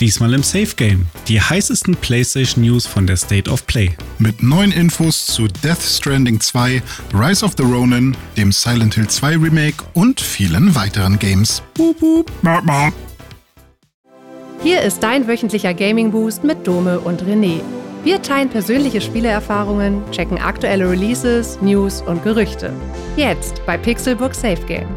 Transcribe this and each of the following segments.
Diesmal im Safe Game. Die heißesten PlayStation News von der State of Play. Mit neuen Infos zu Death Stranding 2, Rise of the Ronin, dem Silent Hill 2 Remake und vielen weiteren Games. Boop, boop. Hier ist dein wöchentlicher Gaming Boost mit Dome und René. Wir teilen persönliche Spielerfahrungen, checken aktuelle Releases, News und Gerüchte. Jetzt bei Pixelbook Safe Game.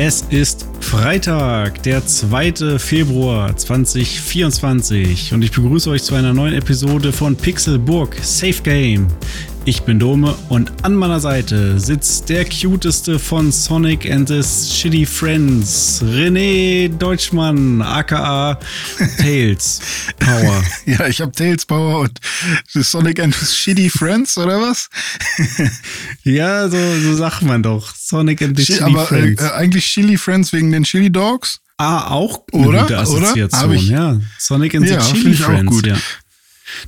Es ist Freitag, der 2. Februar 2024 und ich begrüße euch zu einer neuen Episode von Pixelburg Safe Game. Ich bin Dome und an meiner Seite sitzt der cuteste von Sonic and his Shitty Friends, René Deutschmann, aka Tails Power. ja, ich habe Tails Power und Sonic and his Shitty Friends, oder was? ja, so, so sagt man doch. Sonic and the Shitty aber, Friends. Äh, eigentlich Chili Friends wegen den Chili Dogs? Ah, auch eine oder? gute Assoziation, Ich, ja. Sonic and ja, the Chili Friends, auch gut. ja.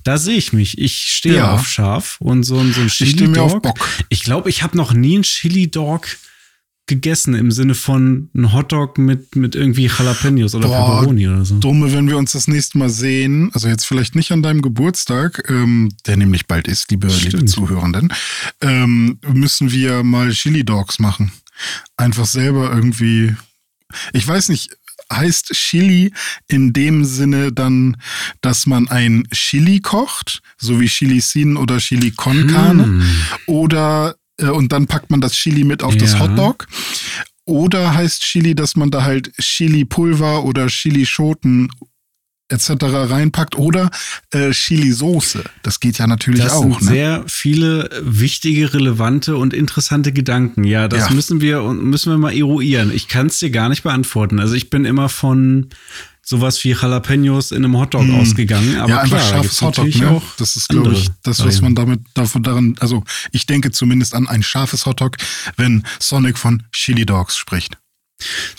Da sehe ich mich. Ich stehe Ja. auf scharf und so, ein- so ein Ich stehe Chili mir auf Dog. Bock. Ich glaube, ich habe noch nie einen Chili Dog gegessen im Sinne von ein Hotdog mit, mit irgendwie Jalapenos oder Boah, Pepperoni oder so. Dumme, wenn wir uns das nächste Mal sehen, also jetzt vielleicht nicht an deinem Geburtstag, ähm, der nämlich bald ist, liebe, liebe. Zuhörenden, ähm, müssen wir mal Chili Dogs machen. Einfach selber irgendwie, ich weiß nicht, heißt Chili in dem Sinne dann, dass man ein Chili kocht, so wie Chili Sin oder Chili con Carne, Hm. oder äh, und dann packt man das Chili mit auf das Ja. Hotdog. Oder heißt Chili, dass man da halt Chili-Pulver oder Chilischoten etc. reinpackt oder äh, Chili-Soße. Das geht ja natürlich Das auch. sind Ne? sehr viele wichtige, relevante und interessante Gedanken. Ja, das Ja. müssen wir müssen wir mal eruieren. Ich kann es dir gar nicht beantworten. Also ich bin immer von sowas wie Jalapenos in einem Hotdog Hm. ausgegangen. Aber ja, einfach klar, scharfes Hotdog. Ne? auch Das ist, glaube ich, das, was man damit davon daran, also ich denke zumindest an ein scharfes Hotdog, wenn Sonic von Chili Dogs spricht.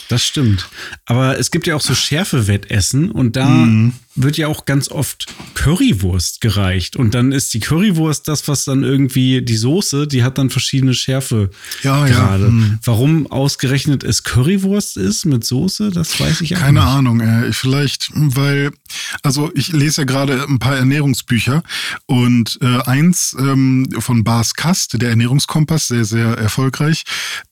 Das stimmt. Aber es gibt ja auch so Schärfe-Wettessen und da Mhm. Wird ja auch ganz oft Currywurst gereicht. Und dann ist die Currywurst das, was dann irgendwie die Soße, die hat dann verschiedene Schärfe Ja, ja, gerade. mhm. Warum ausgerechnet es Currywurst ist mit Soße, das weiß ich auch Keine nicht. Ahnung, äh, vielleicht, weil, also ich lese ja gerade ein paar Ernährungsbücher und äh, eins ähm, von Bas Kast, der Ernährungskompass, sehr, sehr erfolgreich,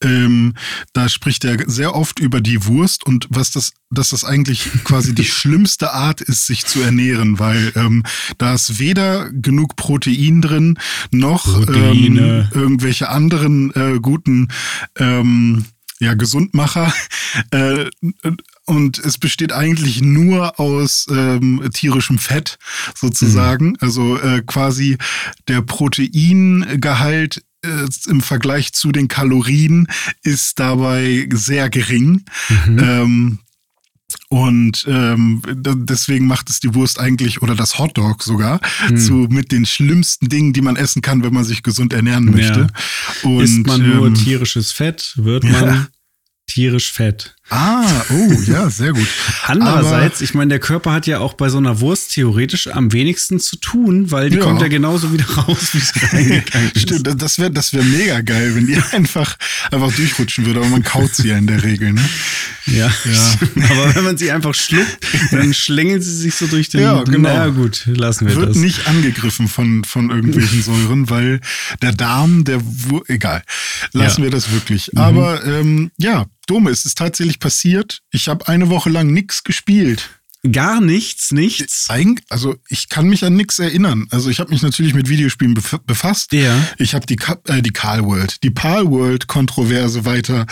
ähm, da spricht er sehr oft über die Wurst und was das, dass das eigentlich quasi die schlimmste Art ist, sich zu ernähren, weil ähm, da ist weder genug Protein drin, noch ähm, irgendwelche anderen äh, guten ähm, ja, Gesundmacher. Äh, und es besteht eigentlich nur aus ähm, tierischem Fett sozusagen. Also äh, quasi der Proteingehalt äh, im Vergleich zu den Kalorien ist dabei sehr gering. Mhm. Ähm, und ähm, deswegen macht es die Wurst eigentlich oder das Hotdog sogar Hm. zu mit den schlimmsten Dingen, die man essen kann, wenn man sich gesund ernähren möchte. Und, Isst man nur ähm, tierisches Fett, wird ja. man tierisch fett. Ah, oh, ja, sehr gut. Andererseits, ich meine, der Körper hat ja auch bei so einer Wurst theoretisch am wenigsten zu tun, weil die Ja. kommt ja genauso wieder raus, wie es reingegangen ist. Stimmt, das wäre das wär mega geil, wenn die einfach, einfach durchrutschen würde, aber man kaut sie ja in der Regel, ne? Ja, Ja. aber wenn man sie einfach schluckt, dann schlängelt sie sich so durch den. Ja, genau. Na gut, lassen wir Wird das. nicht angegriffen von, von irgendwelchen Säuren, weil der Darm, der, egal, lassen Ja. Mhm. wir das wirklich. Aber ähm, ja, Dome, es ist tatsächlich passiert. Ich habe eine Woche lang nichts gespielt. Gar nichts, nichts. Eig also ich kann mich an nichts erinnern. Also ich habe mich natürlich mit Videospielen bef befasst. Ja. Ich habe die, Ka- äh, die Carl World, die Pal World Kontroverse weiter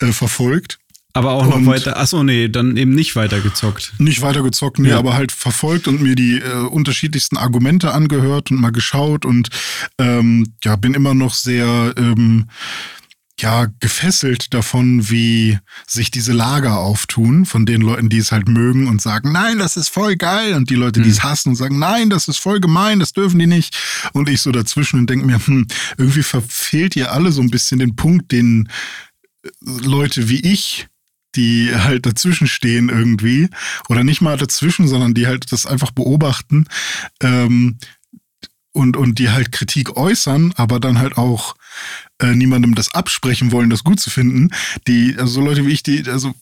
äh, verfolgt. Aber auch noch Und- weiter. Achso, nee, dann eben nicht weiter gezockt. Nicht weitergezockt, nee, Ja. aber halt verfolgt und mir die äh, unterschiedlichsten Argumente angehört und mal geschaut und ähm, ja, bin immer noch sehr ähm, ja, gefesselt davon, wie sich diese Lager auftun, von den Leuten, die es halt mögen und sagen, nein, das ist voll geil. Und die Leute, die es hassen und sagen, nein, das ist voll gemein, das dürfen die nicht. Und ich so dazwischen und denke mir, hm, irgendwie verfehlt ihr alle so ein bisschen den Punkt, den äh, Leute wie ich die halt dazwischen stehen irgendwie oder nicht mal dazwischen, sondern die halt das einfach beobachten, ähm, und, und die halt Kritik äußern, aber dann halt auch äh, niemandem das absprechen wollen, das gut zu finden, die, also so Leute wie ich, die, also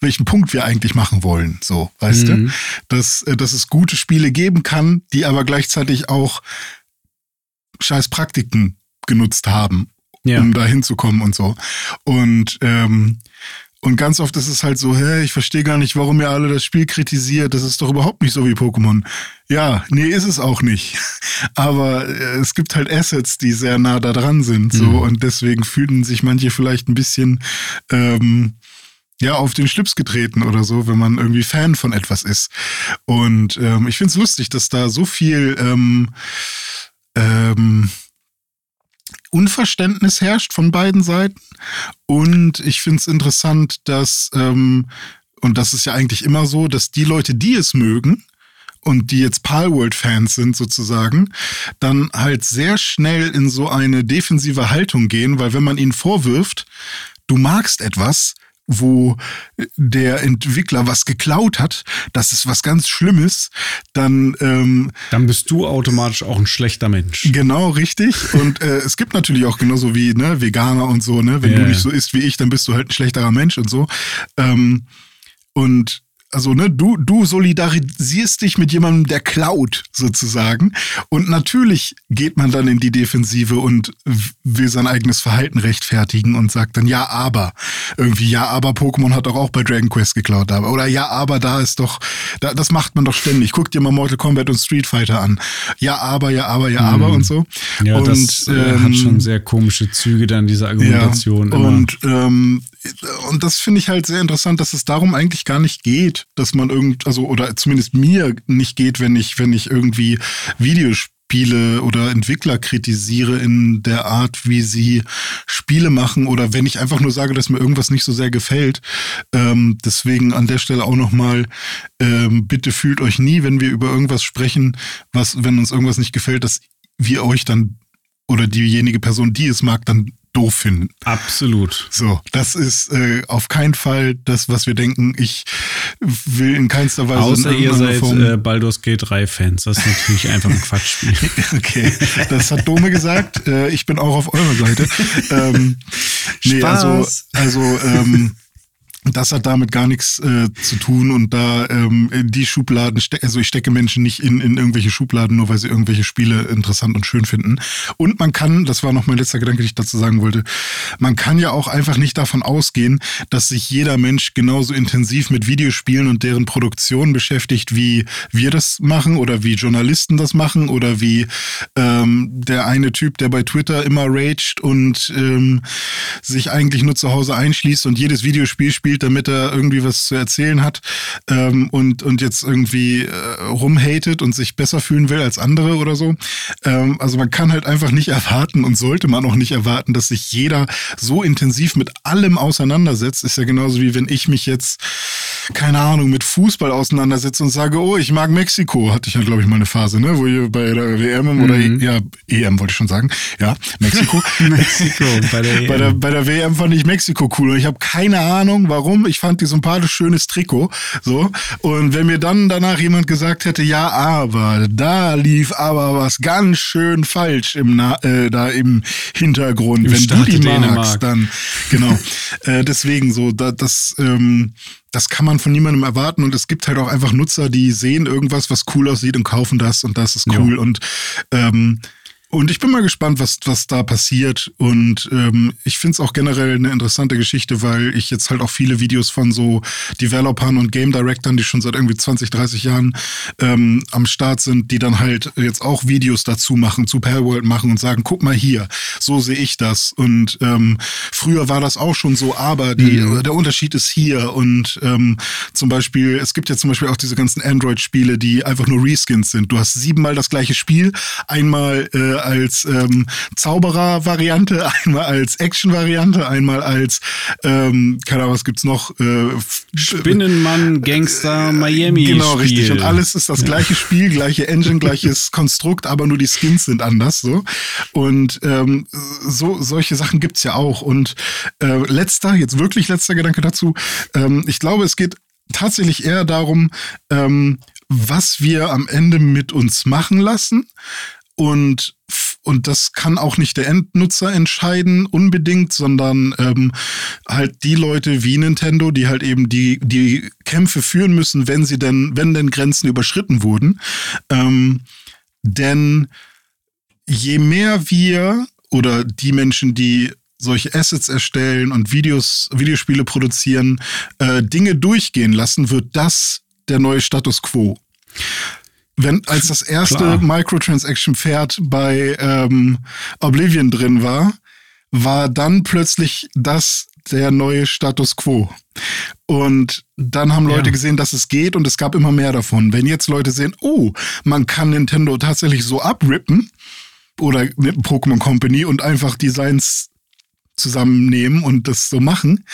welchen Punkt wir eigentlich machen wollen, so, weißt mhm. du? Dass, äh, dass es gute Spiele geben kann, die aber gleichzeitig auch scheiß Praktiken genutzt haben, ja. um da hinzukommen und so. Und ähm, und ganz oft ist es halt so, hä, ich verstehe gar nicht, warum ihr alle das Spiel kritisiert. Das ist doch überhaupt nicht so wie Pokémon. Ja, nee, ist es auch nicht. Aber äh, es gibt halt Assets, die sehr nah da dran sind. So, mhm. und deswegen fühlen sich manche vielleicht ein bisschen ähm, ja, auf den Schlips getreten oder so, wenn man irgendwie Fan von etwas ist. Und ähm, ich finde es lustig, dass da so viel ähm, ähm, Unverständnis herrscht von beiden Seiten. Und ich finde es interessant, dass, ähm, und das ist ja eigentlich immer so, dass die Leute, die es mögen, und die jetzt Palworld-Fans sind sozusagen, dann halt sehr schnell in so eine defensive Haltung gehen, weil wenn man ihnen vorwirft, du magst etwas, wo der Entwickler was geklaut hat, das ist was ganz Schlimmes, dann ähm, dann bist du automatisch auch ein schlechter Mensch. Genau, richtig. Und äh, es gibt natürlich auch genauso wie ne, Veganer und so, ne, wenn yeah. du nicht so isst wie ich, dann bist du halt ein schlechterer Mensch und so. Ähm, und also ne, du, du solidarisierst dich mit jemandem, der klaut, sozusagen. Und natürlich geht man dann in die Defensive und will sein eigenes Verhalten rechtfertigen und sagt dann, ja, aber. Irgendwie, ja, aber Pokémon hat doch auch bei Dragon Quest geklaut. Aber, oder ja, aber da ist doch, da, das macht man doch ständig. Guck dir mal Mortal Kombat und Street Fighter an. Ja, aber, ja, aber, ja, aber mhm. und so. Ja, und, das äh, ähm, hat schon sehr komische Züge dann, diese Argumentation. Ja, und ähm, und das finde ich halt sehr interessant, dass es darum eigentlich gar nicht geht, dass man irgend, also, oder zumindest mir nicht geht, wenn ich, wenn ich irgendwie Videospiele oder Entwickler kritisiere in der Art, wie sie Spiele machen oder wenn ich einfach nur sage, dass mir irgendwas nicht so sehr gefällt. Ähm, deswegen an der Stelle auch nochmal, ähm, bitte fühlt euch nie, wenn wir über irgendwas sprechen, was, wenn uns irgendwas nicht gefällt, dass wir euch dann oder diejenige Person, die es mag, dann doof finden. Absolut. So, das ist äh, auf keinen Fall das, was wir denken. Ich will in keinster Weise. Außer ihr seid Form äh, Baldur's Gate 3 Fans. Das ist natürlich einfach ein Quatschspiel. okay, das hat Dome gesagt. Äh, ich bin auch auf eurer Seite. ähm, nee, also, Spaß. also, also ähm, das hat damit gar nichts äh, zu tun und da ähm, die Schubladen, also ich stecke Menschen nicht in, in irgendwelche Schubladen, nur weil sie irgendwelche Spiele interessant und schön finden. Und man kann, das war noch mein letzter Gedanke, den ich dazu sagen wollte, man kann ja auch einfach nicht davon ausgehen, dass sich jeder Mensch genauso intensiv mit Videospielen und deren Produktion beschäftigt, wie wir das machen oder wie Journalisten das machen oder wie ähm, der eine Typ, der bei Twitter immer raged und ähm, sich eigentlich nur zu Hause einschließt und jedes Videospiel spielt spielt, damit er irgendwie was zu erzählen hat ähm, und, und jetzt irgendwie äh, rumhatet und sich besser fühlen will als andere oder so. Ähm, also man kann halt einfach nicht erwarten und sollte man auch nicht erwarten, dass sich jeder so intensiv mit allem auseinandersetzt. Ist ja genauso wie wenn ich mich jetzt, keine Ahnung, mit Fußball auseinandersetze und sage, oh, ich mag Mexiko. Hatte ich ja, glaube ich, mal eine Phase, ne? Wo ihr bei der WM mhm. oder ja, EM wollte ich schon sagen. Ja, Mexiko. Mexiko, bei der, EM. bei der, bei der WM fand ich Mexiko cool und ich habe keine Ahnung, warum warum. Ich fand die sympathisch schönes Trikot. So. Und wenn mir dann danach jemand gesagt hätte, ja, aber da lief aber was ganz schön falsch im Na äh, da im Hintergrund. Im wenn Staat du die Dänemark. magst, dann genau. äh, deswegen so, da, das ähm, das kann man von niemandem erwarten und es gibt halt auch einfach Nutzer, die sehen irgendwas, was cool aussieht und kaufen das und das ist cool ja. und ähm, und ich bin mal gespannt, was, was da passiert. Und ähm, ich finde es auch generell eine interessante Geschichte, weil ich jetzt halt auch viele Videos von so Developern und Game Directern, die schon seit irgendwie 20, 30 Jahren ähm, am Start sind, die dann halt jetzt auch Videos dazu machen, zu Palworld machen und sagen, guck mal hier, so sehe ich das. Und ähm, früher war das auch schon so, aber die, mhm. der Unterschied ist hier. Und ähm, zum Beispiel, es gibt ja zum Beispiel auch diese ganzen Android-Spiele, die einfach nur Reskins sind. Du hast siebenmal das gleiche Spiel, einmal äh, als ähm, Zauberer-Variante, einmal als Action-Variante, einmal als, ähm, keine Ahnung, was gibt's noch? Äh, Spinnenmann, Gangster, Miami. Genau, Spiel. richtig. Und alles ist das gleiche Spiel, gleiche Engine, gleiches Konstrukt, aber nur die Skins sind anders. So. Und ähm, so solche Sachen gibt's ja auch. Und äh, letzter, jetzt wirklich letzter Gedanke dazu. Ähm, ich glaube, es geht tatsächlich eher darum, ähm, was wir am Ende mit uns machen lassen und und das kann auch nicht der Endnutzer entscheiden unbedingt, sondern ähm, halt die Leute wie Nintendo, die halt eben die die Kämpfe führen müssen, wenn sie denn wenn denn Grenzen überschritten wurden. Ähm, denn je mehr wir oder die Menschen, die solche Assets erstellen und Videos, Videospiele produzieren, äh, Dinge durchgehen lassen, wird das der neue Status quo. Wenn als das erste Klar. Microtransaction-Pferd bei ähm, Oblivion drin war, war dann plötzlich das der neue Status quo. Und dann haben Leute ja. gesehen, dass es geht und es gab immer mehr davon. Wenn jetzt Leute sehen, oh, man kann Nintendo tatsächlich so abrippen oder Pokémon Company und einfach Designs zusammennehmen und das so machen,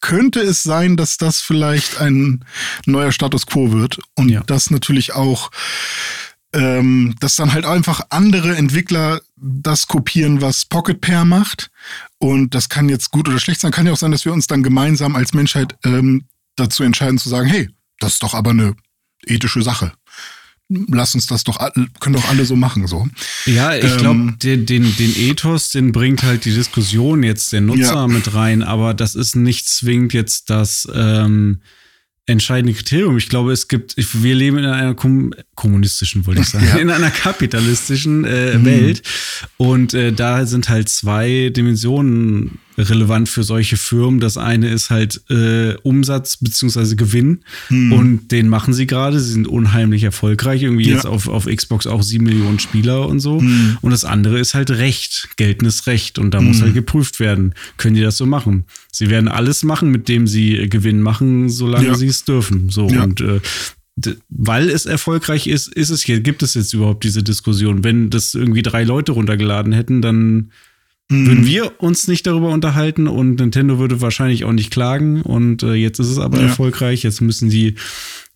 könnte es sein, dass das vielleicht ein neuer Status quo wird und ja. das natürlich auch, ähm, dass dann halt einfach andere Entwickler das kopieren, was Pocket Pair macht und das kann jetzt gut oder schlecht sein. Kann ja auch sein, dass wir uns dann gemeinsam als Menschheit ähm, dazu entscheiden zu sagen, hey, das ist doch aber eine ethische Sache lass uns das doch, können doch alle so machen, so. Ja, ich ähm, glaube, den, den, den Ethos, den bringt halt die Diskussion jetzt der Nutzer ja. mit rein, aber das ist nicht zwingend jetzt das, ähm, entscheidende Kriterium. Ich glaube, es gibt, wir leben in einer kom kommunistischen, wollte ich sagen, ja. in einer kapitalistischen äh, mhm. Welt. Und äh, da sind halt zwei Dimensionen relevant für solche Firmen. Das eine ist halt äh, Umsatz beziehungsweise Gewinn hm. und den machen sie gerade. Sie sind unheimlich erfolgreich. Irgendwie ja. jetzt auf, auf Xbox auch sieben Millionen Spieler und so. Hm. Und das andere ist halt Recht, geltendes Recht. Und da hm. muss halt geprüft werden, können die das so machen. Sie werden alles machen, mit dem sie äh, Gewinn machen, solange ja. sie es dürfen. So ja. und äh, weil es erfolgreich ist, ist es hier, gibt es jetzt überhaupt diese Diskussion. Wenn das irgendwie drei Leute runtergeladen hätten, dann mhm. würden wir uns nicht darüber unterhalten und Nintendo würde wahrscheinlich auch nicht klagen. Und äh, jetzt ist es aber ja. erfolgreich. Jetzt müssen die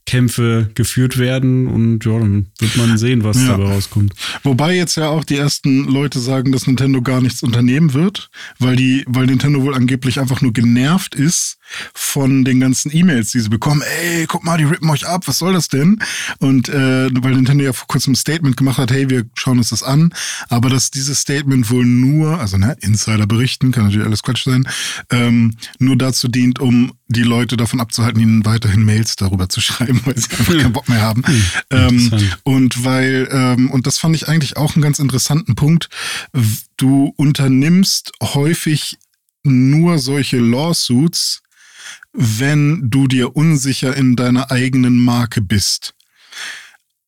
Kämpfe geführt werden und ja, dann wird man sehen, was ja. dabei rauskommt. Wobei jetzt ja auch die ersten Leute sagen, dass Nintendo gar nichts unternehmen wird, weil die, weil Nintendo wohl angeblich einfach nur genervt ist von den ganzen E-Mails, die sie bekommen. Ey, guck mal, die rippen euch ab, was soll das denn? Und äh, weil Nintendo ja vor kurzem ein Statement gemacht hat, hey, wir schauen uns das an, aber dass dieses Statement wohl nur, also ne, Insider berichten, kann natürlich alles Quatsch sein, ähm, nur dazu dient, um die Leute davon abzuhalten, ihnen weiterhin Mails darüber zu schreiben, weil sie einfach keinen Bock mehr haben. Hm, ähm, und weil, ähm, und das fand ich eigentlich auch einen ganz interessanten Punkt, du unternimmst häufig nur solche Lawsuits, wenn du dir unsicher in deiner eigenen Marke bist.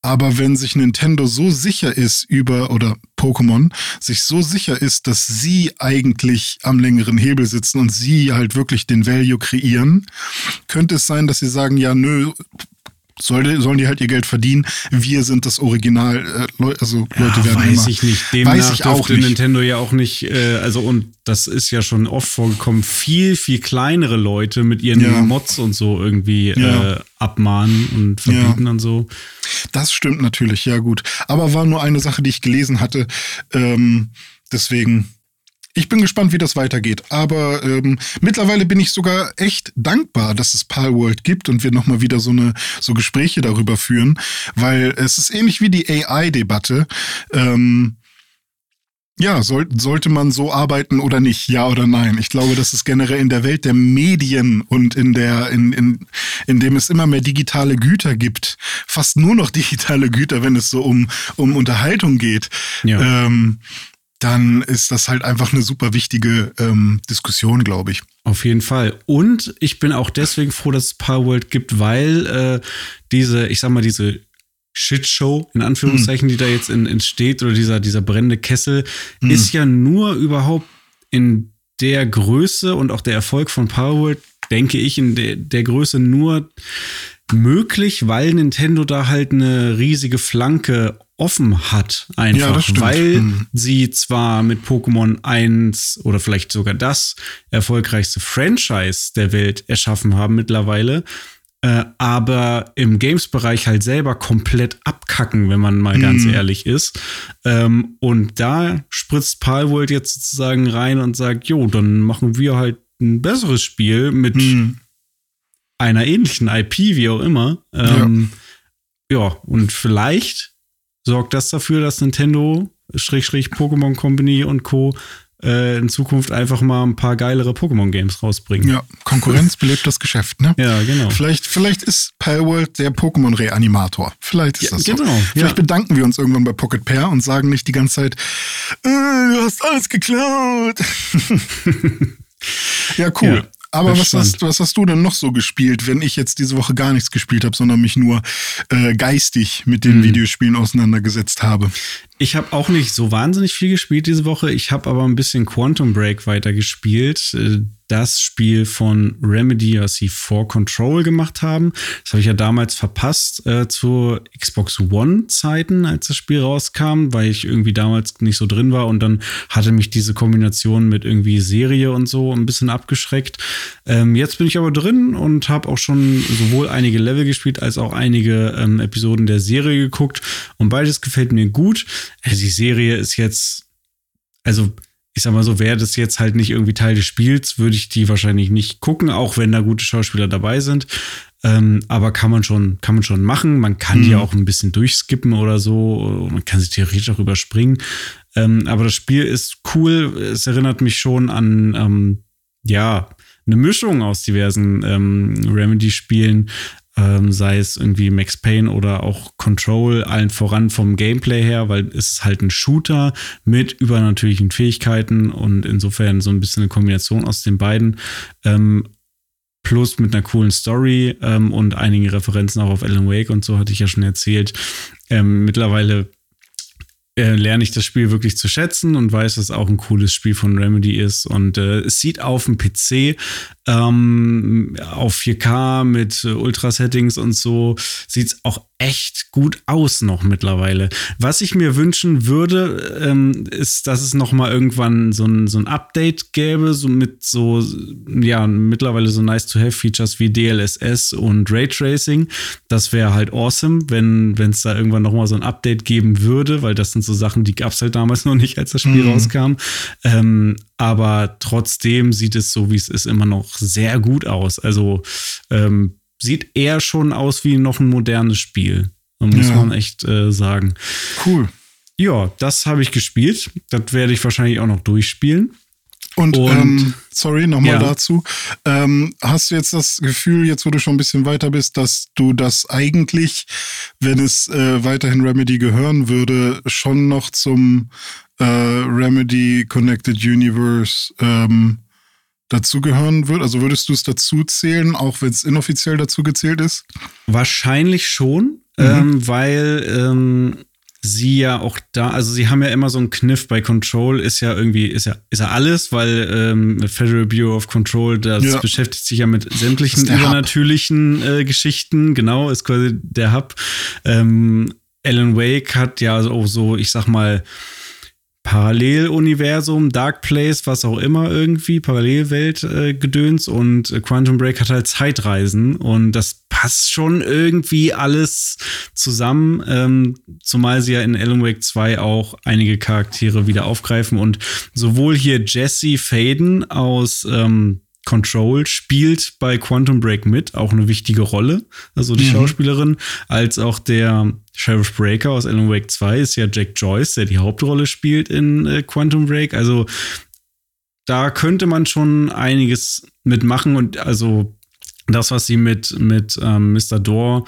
Aber wenn sich Nintendo so sicher ist über, oder Pokémon, sich so sicher ist, dass sie eigentlich am längeren Hebel sitzen und sie halt wirklich den Value kreieren, könnte es sein, dass sie sagen, ja, nö, soll, sollen die halt ihr Geld verdienen. Wir sind das Original. Äh, also ja, Leute werden weiß immer, ich nicht. Demnach weiß ich auch nicht. Nintendo ja auch nicht. Äh, also und das ist ja schon oft vorgekommen. Viel viel kleinere Leute mit ihren ja. Mods und so irgendwie ja. äh, abmahnen und verbieten und so. Das stimmt natürlich. Ja gut. Aber war nur eine Sache, die ich gelesen hatte. Ähm, deswegen ich bin gespannt, wie das weitergeht. Aber ähm, mittlerweile bin ich sogar echt dankbar, dass es Palworld gibt und wir nochmal wieder so eine so Gespräche darüber führen, weil es ist ähnlich wie die AI-Debatte. Ähm, ja, soll, sollte man so arbeiten oder nicht? Ja oder nein? Ich glaube, das ist generell in der Welt der Medien und in der, in, in, in dem es immer mehr digitale Güter gibt, fast nur noch digitale Güter, wenn es so um, um Unterhaltung geht. Ja. Ähm, dann ist das halt einfach eine super wichtige ähm, Diskussion, glaube ich. Auf jeden Fall. Und ich bin auch deswegen froh, dass es Powerworld gibt, weil äh, diese, ich sag mal, diese Shitshow, in Anführungszeichen, hm. die da jetzt in, entsteht, oder dieser, dieser brennende Kessel, hm. ist ja nur überhaupt in der Größe und auch der Erfolg von Powerworld, denke ich, in der, der Größe nur möglich, weil Nintendo da halt eine riesige Flanke offen hat, einfach, ja, weil hm. sie zwar mit Pokémon 1 oder vielleicht sogar das erfolgreichste Franchise der Welt erschaffen haben mittlerweile, äh, aber im Games-Bereich halt selber komplett abkacken, wenn man mal hm. ganz ehrlich ist. Ähm, und da spritzt Palworld jetzt sozusagen rein und sagt, jo, dann machen wir halt ein besseres Spiel mit hm. einer ähnlichen IP, wie auch immer. Ähm, ja. ja, und vielleicht sorgt das dafür, dass Nintendo Schrägstrich Pokémon Company und Co. Äh, in Zukunft einfach mal ein paar geilere Pokémon-Games rausbringen. Ja, Konkurrenz belebt das Geschäft, ne? Ja, genau. Vielleicht, vielleicht ist Palworld der Pokémon-Reanimator. Vielleicht ist Ja, das genau, so. Vielleicht ja. bedanken wir uns irgendwann bei Pocket Pair und sagen nicht die ganze Zeit, äh, du hast alles geklaut. ja, cool. Ja, Aber was hast, was hast du denn noch so gespielt, wenn ich jetzt diese Woche gar nichts gespielt habe, sondern mich nur äh, geistig mit den Videospielen auseinandergesetzt habe? Ich habe auch nicht so wahnsinnig viel gespielt diese Woche. Ich habe aber ein bisschen Quantum Break weitergespielt. Das Spiel von Remedy, was sie vor Control gemacht haben. Das habe ich ja damals verpasst äh, zu Xbox One-Zeiten, als das Spiel rauskam, weil ich irgendwie damals nicht so drin war und dann hatte mich diese Kombination mit irgendwie Serie und so ein bisschen abgeschreckt. Ähm, jetzt bin ich aber drin und habe auch schon sowohl einige Level gespielt als auch einige ähm, Episoden der Serie geguckt und beides gefällt mir gut. Äh, Die Serie ist jetzt, also ich sag mal so, wäre das jetzt halt nicht irgendwie Teil des Spiels, würde ich die wahrscheinlich nicht gucken, auch wenn da gute Schauspieler dabei sind. Ähm, aber kann man schon, kann man schon machen. Man kann die Mhm. auch ein bisschen durchskippen oder so. Man kann sie theoretisch auch überspringen. Ähm, aber das Spiel ist cool. Es erinnert mich schon an, ähm, ja, eine Mischung aus diversen ähm, Remedy-Spielen, ähm, sei es irgendwie Max Payne oder auch Control, allen voran vom Gameplay her, weil es ist halt ein Shooter mit übernatürlichen Fähigkeiten und insofern so ein bisschen eine Kombination aus den beiden. Ähm, plus mit einer coolen Story ähm, und einigen Referenzen auch auf Alan Wake und so hatte ich ja schon erzählt. Ähm, mittlerweile äh, lerne ich das Spiel wirklich zu schätzen und weiß, dass es auch ein cooles Spiel von Remedy ist. Und äh, es sieht auf dem PC ähm, auf 4K mit äh, Ultra-Settings und so, sieht es auch echt gut aus noch mittlerweile. Was ich mir wünschen würde, ähm, ist, dass es noch mal irgendwann so ein, so ein Update gäbe, so mit so, ja, mittlerweile so nice-to-have-Features wie DLSS und Raytracing. Das wäre halt awesome, wenn es da irgendwann noch mal so ein Update geben würde, weil das sind so Sachen, die gab es halt damals noch nicht, als das Spiel Mhm. rauskam. Ähm, aber trotzdem sieht es so, wie es ist, immer noch sehr gut aus. Also ähm, sieht eher schon aus wie noch ein modernes Spiel. Muss Ja. man echt äh, sagen. Cool. Ja, das habe ich gespielt. Das werde ich wahrscheinlich auch noch durchspielen. Und, Und- ähm, sorry, nochmal Ja. dazu. Ähm, hast du jetzt das Gefühl, jetzt wo du schon ein bisschen weiter bist, dass du das eigentlich, wenn es äh, weiterhin Remedy gehören würde, schon noch zum äh, Remedy Connected Universe ähm, dazugehören würde? Also würdest du es dazu zählen, auch wenn es inoffiziell dazu gezählt ist? Wahrscheinlich schon, Mhm. ähm, weil ähm, sie ja auch da, also sie haben ja immer so einen Kniff bei Control, ist ja irgendwie, ist ja, ist ja alles, weil ähm, Federal Bureau of Control, das Ja. beschäftigt sich ja mit sämtlichen übernatürlichen äh, Geschichten, genau, ist quasi der Hub. Ähm, Alan Wake hat ja auch so, ich sag mal, Paralleluniversum, Dark Place, was auch immer irgendwie, Parallelwelt äh, Gedöns und äh, Quantum Break hat halt Zeitreisen und das passt schon irgendwie alles zusammen, ähm, zumal sie ja in Alan Wake 2 auch einige Charaktere wieder aufgreifen und sowohl hier Jesse Faden aus ähm, Control spielt bei Quantum Break mit, auch eine wichtige Rolle, also die Mhm. Schauspielerin, als auch der Sheriff Breaker aus Alan Wake 2 ist ja Jack Joyce, der die Hauptrolle spielt in äh, Quantum Break. Also da könnte man schon einiges mitmachen und also das, was sie mit, mit ähm, Mr. Door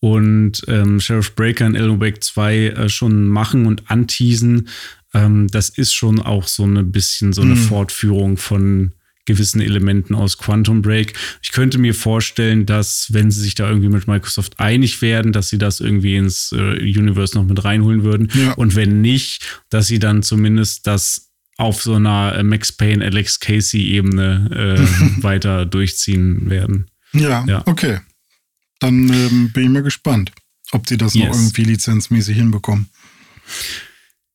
und ähm, Sheriff Breaker in Alan Wake 2 äh, schon machen und anteasen, ähm, das ist schon auch so ein bisschen so eine Mhm. Fortführung von gewissen Elementen aus Quantum Break. Ich könnte mir vorstellen, dass, wenn sie sich da irgendwie mit Microsoft einig werden, dass sie das irgendwie ins äh, Universe noch mit reinholen würden. Ja. Und wenn nicht, dass sie dann zumindest das auf so einer äh, Max Payne, Alex Casey-Ebene äh, weiter durchziehen werden. Ja, Ja. okay. Dann ähm, bin ich mal gespannt, ob die das noch Yes. irgendwie lizenzmäßig hinbekommen.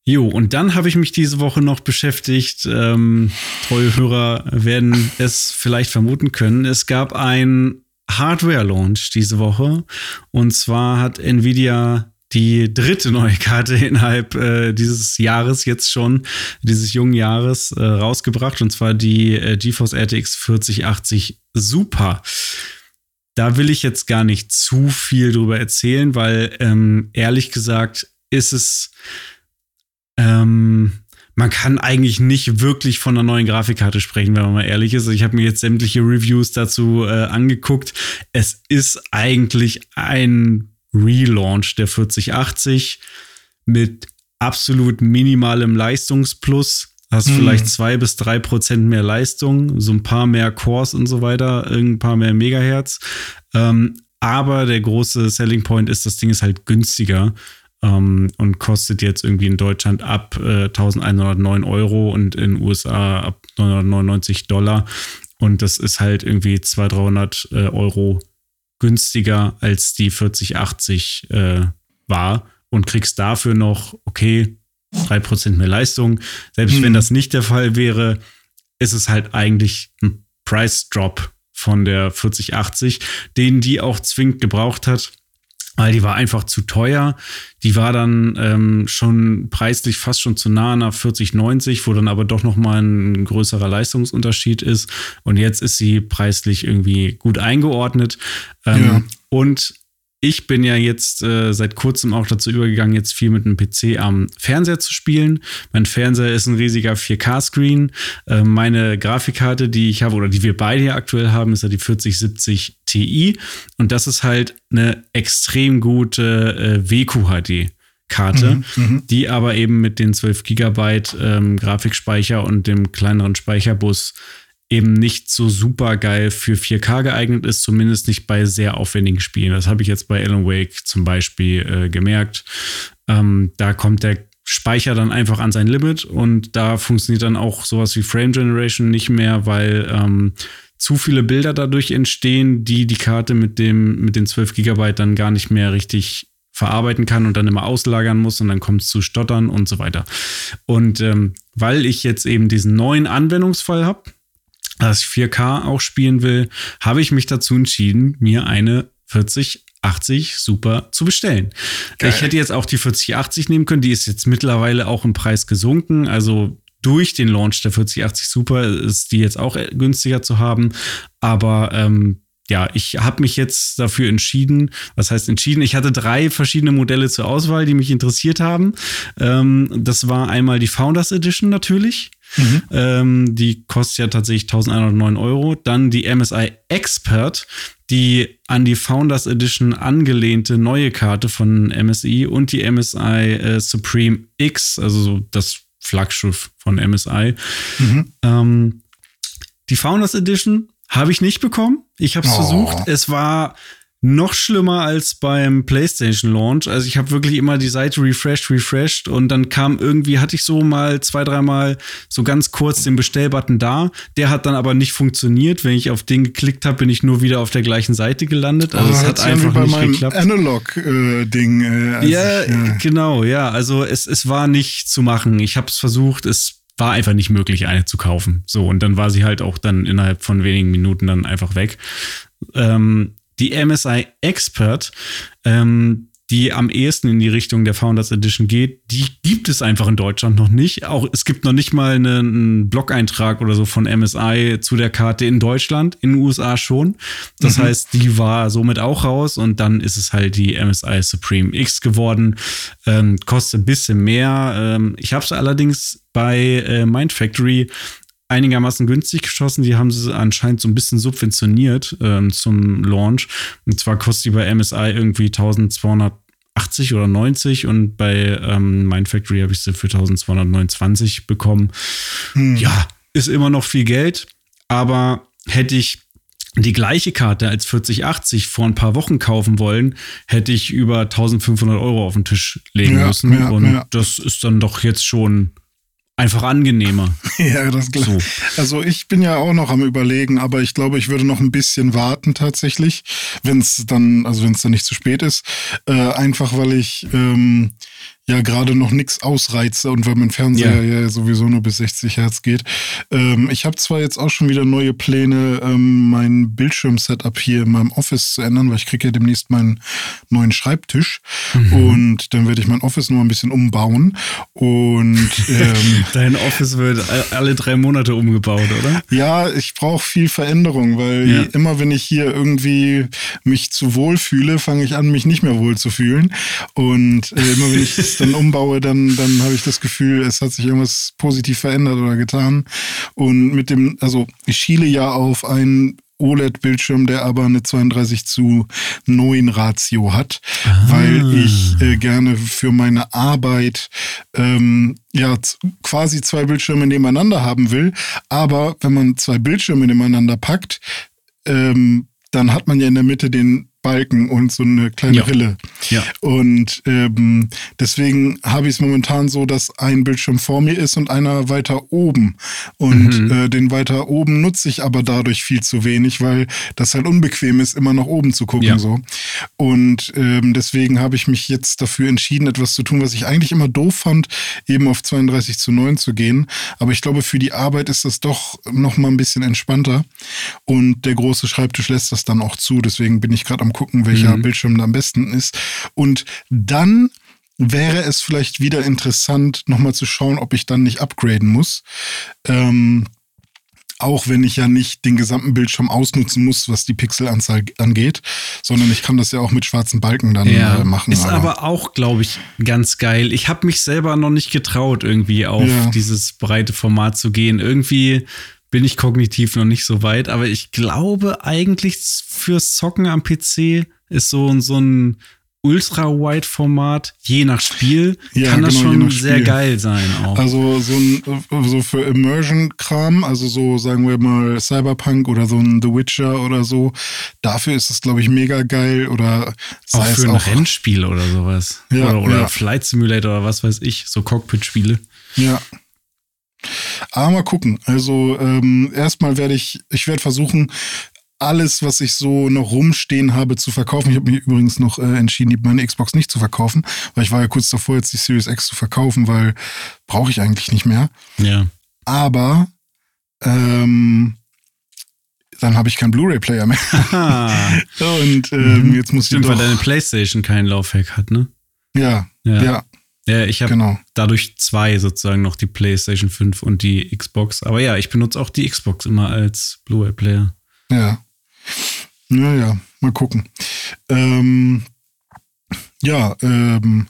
Jo, und dann habe ich mich diese Woche noch beschäftigt. Ähm, treue Hörer werden es vielleicht vermuten können. Es gab ein Hardware-Launch diese Woche. Und zwar hat Nvidia die dritte neue Karte innerhalb äh, dieses Jahres jetzt schon, dieses jungen Jahres, äh, rausgebracht. Und zwar die äh, GeForce RTX 4080 Super. Da will ich jetzt gar nicht zu viel drüber erzählen, weil ähm, ehrlich gesagt ist es Ähm, man kann eigentlich nicht wirklich von einer neuen Grafikkarte sprechen, wenn man mal ehrlich ist. Ich habe mir jetzt sämtliche Reviews dazu äh, angeguckt. Es ist eigentlich ein Relaunch der 4080 mit absolut minimalem Leistungsplus. Hast hm. vielleicht zwei bis drei Prozent mehr Leistung, so ein paar mehr Cores und so weiter, ein paar mehr Megahertz. Ähm, aber der große Selling Point ist, das Ding ist halt günstiger ähm, und kostet jetzt irgendwie in Deutschland ab äh, 1109 Euro und in den USA ab 999 Dollar. Und das ist halt irgendwie 200, 300 äh, Euro günstiger als die 4080 äh, war und kriegst dafür noch, okay, 3% mehr Leistung. Selbst hm. wenn das nicht der Fall wäre, ist es halt eigentlich ein Price Drop von der 4080, den die auch zwingend gebraucht hat weil die war einfach zu teuer. Die war dann ähm, schon preislich fast schon zu nah nach 4090, wo dann aber doch noch mal ein größerer Leistungsunterschied ist. Und jetzt ist sie preislich irgendwie gut eingeordnet. Ähm, ja. Und ich bin ja jetzt äh, seit kurzem auch dazu übergegangen, jetzt viel mit einem PC am Fernseher zu spielen. Mein Fernseher ist ein riesiger 4K-Screen. Äh, meine Grafikkarte, die ich habe oder die wir beide hier aktuell haben, ist ja die 4070 Ti. Und das ist halt eine extrem gute äh, WQHD. Karte, mhm, mhm, die aber eben mit den 12 Gigabyte ähm, Grafikspeicher und dem kleineren Speicherbus eben nicht so super geil für 4K geeignet ist, zumindest nicht bei sehr aufwendigen Spielen. Das habe ich jetzt bei Alan Wake zum Beispiel äh, gemerkt. Ähm, da kommt der Speicher dann einfach an sein Limit und da funktioniert dann auch sowas wie Frame Generation nicht mehr, weil ähm, zu viele Bilder dadurch entstehen, die die Karte mit dem mit den 12 Gigabyte dann gar nicht mehr richtig verarbeiten kann und dann immer auslagern muss und dann kommt es zu Stottern und so weiter. Und ähm, weil ich jetzt eben diesen neuen Anwendungsfall habe, dass ich 4K auch spielen will, habe ich mich dazu entschieden, mir eine 4080 Super zu bestellen. Geil. Ich hätte jetzt auch die 4080 nehmen können, die ist jetzt mittlerweile auch im Preis gesunken, also durch den Launch der 4080 Super ist die jetzt auch günstiger zu haben, aber ähm, ja, ich habe mich jetzt dafür entschieden. Was heißt entschieden? Ich hatte drei verschiedene Modelle zur Auswahl, die mich interessiert haben. Ähm, das war einmal die Founders Edition natürlich. Mhm. Ähm, die kostet ja tatsächlich 1109 Euro. Dann die MSI Expert, die an die Founders Edition angelehnte neue Karte von MSI und die MSI äh, Supreme X, also so das Flaggschiff von MSI. Mhm. Ähm, die Founders Edition habe ich nicht bekommen. Ich habe es oh. versucht. Es war noch schlimmer als beim PlayStation Launch. Also ich habe wirklich immer die Seite refreshed, refreshed und dann kam irgendwie, hatte ich so mal zwei, dreimal so ganz kurz den Bestellbutton da. Der hat dann aber nicht funktioniert. Wenn ich auf den geklickt habe, bin ich nur wieder auf der gleichen Seite gelandet. Also oh, es hat einfach nicht geklappt. Analog-Ding. Äh, also ja, ja, genau, ja. Also es, es war nicht zu machen. Ich habe es versucht, es war einfach nicht möglich, eine zu kaufen. So, und dann war sie halt auch dann innerhalb von wenigen Minuten dann einfach weg. Ähm, die MSI Expert, ähm, die am ehesten in die Richtung der Founders Edition geht, die gibt es einfach in Deutschland noch nicht. Auch es gibt noch nicht mal einen Blog-Eintrag oder so von MSI zu der Karte in Deutschland, in den USA schon. Das mhm. heißt, die war somit auch raus und dann ist es halt die MSI Supreme X geworden. Ähm, kostet ein bisschen mehr. Ähm, ich habe es allerdings bei äh, Mind Factory einigermaßen günstig geschossen. Die haben sie anscheinend so ein bisschen subventioniert ähm, zum Launch. Und zwar kostet die bei MSI irgendwie 1280 oder 90 und bei ähm, Mindfactory habe ich sie für 1229 bekommen. Hm. Ja, ist immer noch viel Geld, aber hätte ich die gleiche Karte als 4080 vor ein paar Wochen kaufen wollen, hätte ich über 1500 Euro auf den Tisch legen ja, müssen. Ja, und ja. das ist dann doch jetzt schon einfach angenehmer. ja, das klar. So. Also ich bin ja auch noch am überlegen, aber ich glaube, ich würde noch ein bisschen warten tatsächlich, wenn es dann, also wenn es dann nicht zu spät ist. Äh, einfach weil ich ähm, ja gerade noch nichts ausreize und weil mein Fernseher ja. ja, sowieso nur bis 60 Hertz geht. Ähm, ich habe zwar jetzt auch schon wieder neue Pläne, ähm, mein Bildschirm-Setup hier in meinem Office zu ändern, weil ich kriege ja demnächst meinen neuen Schreibtisch mhm. und dann werde ich mein Office noch ein bisschen umbauen und ähm, dein Office wird alle drei Monate umgebaut, oder? Ja, ich brauche viel Veränderung, weil ja. immer wenn ich hier irgendwie mich zu wohl fühle, fange ich an, mich nicht mehr wohl zu fühlen und äh, immer wenn ich das dann umbaue, dann, dann habe ich das Gefühl, es hat sich irgendwas positiv verändert oder getan. Und mit dem, also ich schiele ja auf einen OLED-Bildschirm, der aber eine 32 zu 9 Ratio hat, ah. weil ich äh, gerne für meine Arbeit ähm, ja quasi zwei Bildschirme nebeneinander haben will. Aber wenn man zwei Bildschirme nebeneinander packt, ähm, dann hat man ja in der Mitte den Balken und so eine kleine ja. Rille. Ja. Und ähm, deswegen habe ich es momentan so, dass ein Bildschirm vor mir ist und einer weiter oben. Und mhm. äh, den weiter oben nutze ich aber dadurch viel zu wenig, weil das halt unbequem ist, immer nach oben zu gucken. Ja. So. Und ähm, deswegen habe ich mich jetzt dafür entschieden, etwas zu tun, was ich eigentlich immer doof fand, eben auf 32 zu 9 zu gehen. Aber ich glaube, für die Arbeit ist das doch noch mal ein bisschen entspannter. Und der große Schreibtisch lässt das dann auch zu. Deswegen bin ich gerade am gucken, welcher mhm. Bildschirm da am besten ist. Und dann wäre es vielleicht wieder interessant, nochmal zu schauen, ob ich dann nicht upgraden muss. Ähm, auch wenn ich ja nicht den gesamten Bildschirm ausnutzen muss, was die Pixelanzahl angeht, sondern ich kann das ja auch mit schwarzen Balken dann ja, äh, machen. Ist aber, aber auch, glaube ich, ganz geil. Ich habe mich selber noch nicht getraut, irgendwie auf ja. dieses breite Format zu gehen. Irgendwie bin ich kognitiv noch nicht so weit, aber ich glaube eigentlich fürs Zocken am PC ist so, so ein Ultra-Wide-Format, je nach Spiel, ja, kann das genau, schon sehr geil sein auch. Also so, ein, so für Immersion-Kram, also so sagen wir mal Cyberpunk oder so ein The Witcher oder so, dafür ist es, glaube ich, mega geil. Oder auch für ein auch, Rennspiel oder sowas. Ja, oder, oder ja. Flight Simulator oder was weiß ich, so Cockpit-Spiele. Ja, aber mal gucken. Also ähm, erstmal werde ich, ich werde versuchen, alles, was ich so noch rumstehen habe, zu verkaufen. Ich habe mich übrigens noch äh, entschieden, meine Xbox nicht zu verkaufen, weil ich war ja kurz davor, jetzt die Series X zu verkaufen, weil brauche ich eigentlich nicht mehr. Ja. Aber ähm, dann habe ich keinen Blu-ray-Player mehr. Und ähm, mhm. jetzt muss Stimmt, ich doch, weil deine PlayStation keinen Laufwerk hat, ne? Ja, ja. ja. Ja, ich habe genau. dadurch zwei sozusagen noch die PlayStation 5 und die Xbox. Aber ja, ich benutze auch die Xbox immer als Blu-ray-Player. Ja. Naja, mal gucken. Ähm, ja, ähm,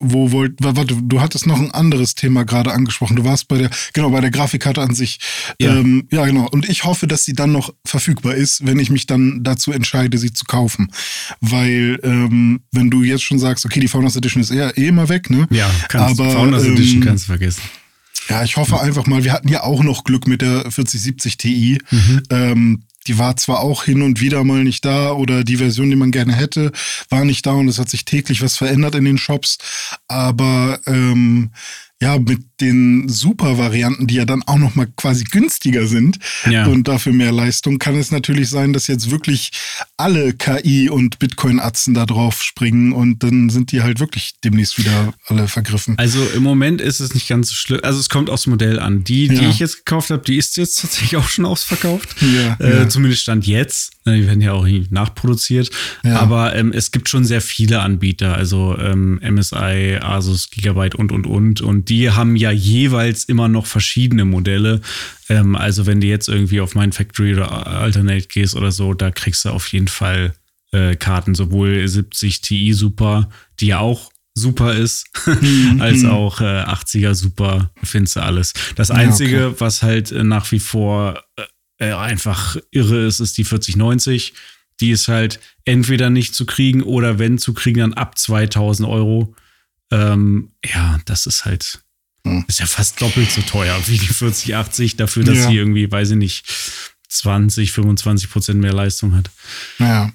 wo wollt, warte, du hattest noch ein anderes Thema gerade angesprochen. Du warst bei der, genau, bei der Grafikkarte an sich. Ja. Ähm, ja, genau. Und ich hoffe, dass sie dann noch verfügbar ist, wenn ich mich dann dazu entscheide, sie zu kaufen. Weil, ähm, wenn du jetzt schon sagst, okay, die Founders Edition ist eher eh immer weg, ne? Ja, kannst, Aber, Founders ähm, Edition kannst du vergessen. Ja, ich hoffe einfach mal, wir hatten ja auch noch Glück mit der 4070 Ti. Mhm. Ähm, die war zwar auch hin und wieder mal nicht da oder die Version, die man gerne hätte, war nicht da und es hat sich täglich was verändert in den Shops, aber ähm, ja, mit den Super-Varianten, die ja dann auch noch mal quasi günstiger sind ja. und dafür mehr Leistung, kann es natürlich sein, dass jetzt wirklich alle KI und Bitcoin-Atzen da drauf springen und dann sind die halt wirklich demnächst wieder alle vergriffen. Also im Moment ist es nicht ganz so schlimm. Also es kommt aufs Modell an. Die, die ja. ich jetzt gekauft habe, die ist jetzt tatsächlich auch schon ausverkauft. Ja, äh, zumindest stand jetzt. Die werden ja auch nachproduziert. Aber ähm, es gibt schon sehr viele Anbieter, also ähm, MSI, Asus, Gigabyte und und und. Und die haben ja jeweils immer noch verschiedene Modelle. Ähm, also wenn du jetzt irgendwie auf mein Factory oder Alternate gehst oder so, da kriegst du auf jeden Fall äh, Karten, sowohl 70 Ti Super, die ja auch super ist, mhm. als auch äh, 80er Super, findest du alles. Das Einzige, ja, okay. was halt äh, nach wie vor äh, einfach irre ist, ist die 4090. Die ist halt entweder nicht zu kriegen oder wenn zu kriegen, dann ab 2000 Euro. Ähm, ja, das ist halt hm. Ist ja fast doppelt so teuer wie die 4080 dafür, dass ja. sie irgendwie, weiß ich nicht, 20, 25 Prozent mehr Leistung hat. Ja.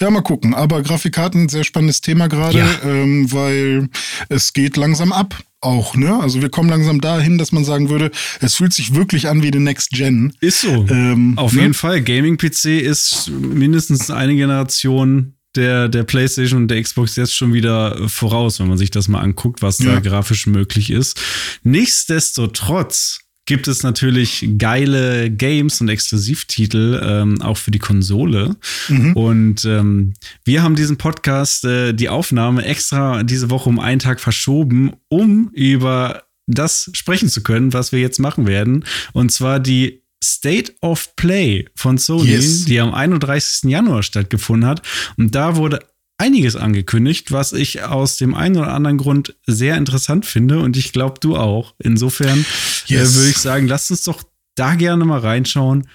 Ja, mal gucken. Aber Grafikkarten, sehr spannendes Thema gerade, ja. ähm, weil es geht langsam ab auch, ne? Also wir kommen langsam dahin, dass man sagen würde, es fühlt sich wirklich an wie die Next Gen. Ist so. Ähm, Auf ne? jeden Fall. Gaming-PC ist mindestens eine Generation der, der PlayStation und der Xbox jetzt schon wieder voraus, wenn man sich das mal anguckt, was ja. da grafisch möglich ist. Nichtsdestotrotz gibt es natürlich geile Games und Exklusivtitel ähm, auch für die Konsole. Mhm. Und ähm, wir haben diesen Podcast, äh, die Aufnahme extra diese Woche um einen Tag verschoben, um über das sprechen zu können, was wir jetzt machen werden. Und zwar die State of Play von Sony, yes. die am 31. Januar stattgefunden hat. Und da wurde einiges angekündigt, was ich aus dem einen oder anderen Grund sehr interessant finde und ich glaube, du auch. Insofern äh, yes. äh, würde ich sagen, lasst uns doch da gerne mal reinschauen,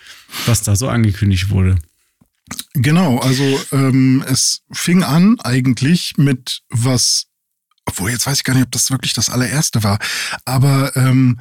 was da so angekündigt wurde. Genau, also ähm, es fing an eigentlich mit was, obwohl jetzt weiß ich gar nicht, ob das wirklich das allererste war, aber ähm,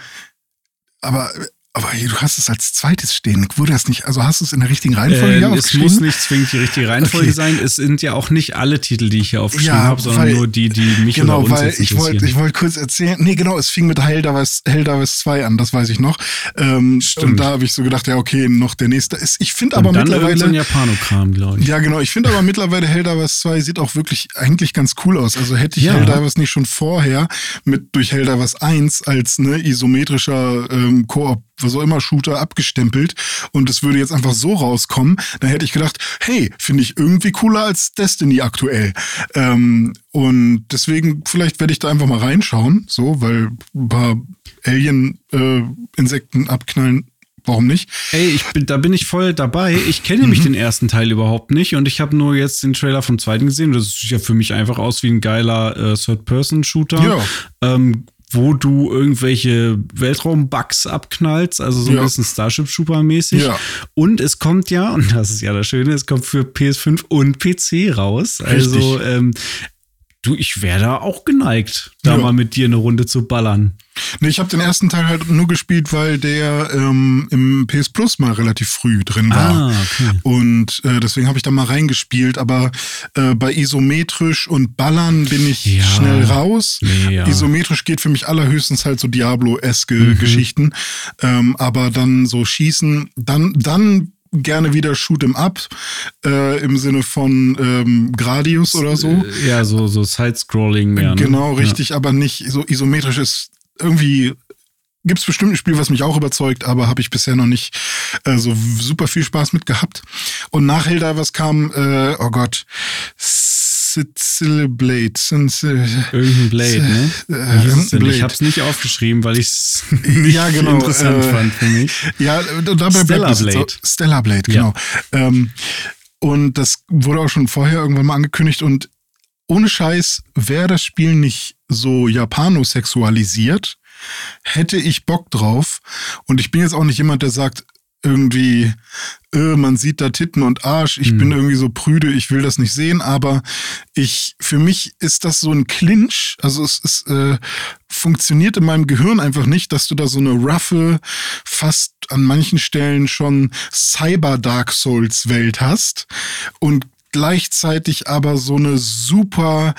aber aber du hast es als zweites stehen. Wurde das nicht, also hast du es in der richtigen Reihenfolge ähm, Es muss nicht zwingend die richtige Reihenfolge okay. sein. Es sind ja auch nicht alle Titel, die ich hier aufgeschrieben ja, habe, sondern weil, nur die, die mich genau, oder uns weil ich wollte ich wollte kurz erzählen. Nee, genau, es fing mit Helldivers, Helldivers 2 an, das weiß ich noch. Ähm, Stimmt. Und da habe ich so gedacht, ja, okay, noch der nächste. Ich finde aber dann mittlerweile. Ein Japanokram, glaube ich. Ja, genau. Ich finde aber mittlerweile Helldivers 2 sieht auch wirklich eigentlich ganz cool aus. Also hätte ich ja. Helldivers nicht schon vorher mit durch Helldivers 1 als ne, isometrischer ähm, Koop was auch immer Shooter abgestempelt und es würde jetzt einfach so rauskommen, dann hätte ich gedacht, hey, finde ich irgendwie cooler als Destiny aktuell. Ähm, und deswegen, vielleicht werde ich da einfach mal reinschauen, so, weil ein paar Alien-Insekten äh, abknallen Warum nicht? Ey, ich bin, da bin ich voll dabei. Ich kenne nämlich mhm. den ersten Teil überhaupt nicht und ich habe nur jetzt den Trailer vom zweiten gesehen. Das sieht ja für mich einfach aus wie ein geiler äh, Third-Person-Shooter. Ja. Ähm, wo du irgendwelche Weltraumbugs abknallst, also so ein bisschen Starship Trooper mäßig. Ja. Und es kommt ja, und das ist ja das Schöne, es kommt für PS5 und PC raus. Richtig. Also ähm, du, ich wäre da auch geneigt, da ja. mal mit dir eine Runde zu ballern. Nee, ich habe den ersten Teil halt nur gespielt, weil der ähm, im PS Plus mal relativ früh drin war. Ah, okay. Und äh, deswegen habe ich da mal reingespielt. Aber äh, bei isometrisch und Ballern bin ich ja. schnell raus. Ja. Isometrisch geht für mich allerhöchstens halt so Diablo-eske mhm. Geschichten. Ähm, aber dann so schießen, dann, dann gerne wieder Shoot'em Up äh, im Sinne von ähm, Gradius oder so. Äh, ja, so, so Side-Scrolling mehr. Ne? Genau, richtig, ja. aber nicht so isometrisch ist irgendwie gibt es bestimmt ein Spiel, was mich auch überzeugt, aber habe ich bisher noch nicht äh, so super viel Spaß mit gehabt. Und nach Helldivers kam, äh, oh Gott, Sicily Blade. Irgendein Blade, ne? Äh, Blade. Ich habe es nicht aufgeschrieben, weil ich es nicht ja, genau, interessant äh, fand für mich. Ja, dabei Stellar Blade. So, Stellar Blade, genau. Ja. Ähm, und das wurde auch schon vorher irgendwann mal angekündigt und ohne Scheiß, wäre das Spiel nicht so japanosexualisiert, hätte ich Bock drauf. Und ich bin jetzt auch nicht jemand, der sagt, irgendwie, äh, man sieht da Titten und Arsch, ich hm. bin irgendwie so prüde, ich will das nicht sehen, aber ich, für mich ist das so ein Clinch, also es ist, äh, funktioniert in meinem Gehirn einfach nicht, dass du da so eine roughe, fast an manchen Stellen schon Cyber Dark Souls Welt hast und gleichzeitig aber so eine super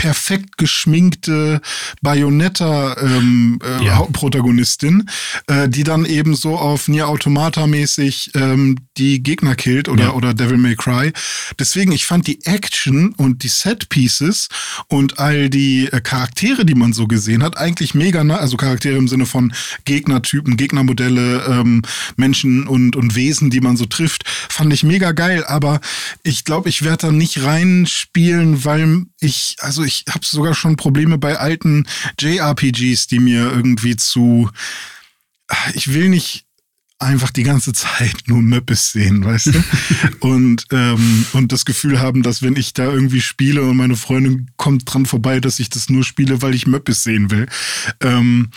perfekt geschminkte Bayonetta-Protagonistin, ähm, äh, äh, die dann eben so auf Nier Automata-mäßig ähm, die Gegner killt oder, ja. oder Devil May Cry. Deswegen, ich fand die Action und die Set-Pieces und all die äh, Charaktere, die man so gesehen hat, eigentlich mega, nah. also Charaktere im Sinne von Gegnertypen, Gegnermodelle, ähm, Menschen und, und Wesen, die man so trifft, fand ich mega geil. Aber ich glaube, ich werde da nicht reinspielen, weil ich, also ich habe sogar schon Probleme bei alten JRPGs, die mir irgendwie zu. Ich will nicht einfach die ganze Zeit nur Möppes sehen, weißt du? und, ähm, und das Gefühl haben, dass wenn ich da irgendwie spiele und meine Freundin kommt dran vorbei, dass ich das nur spiele, weil ich Möppes sehen will. Ähm,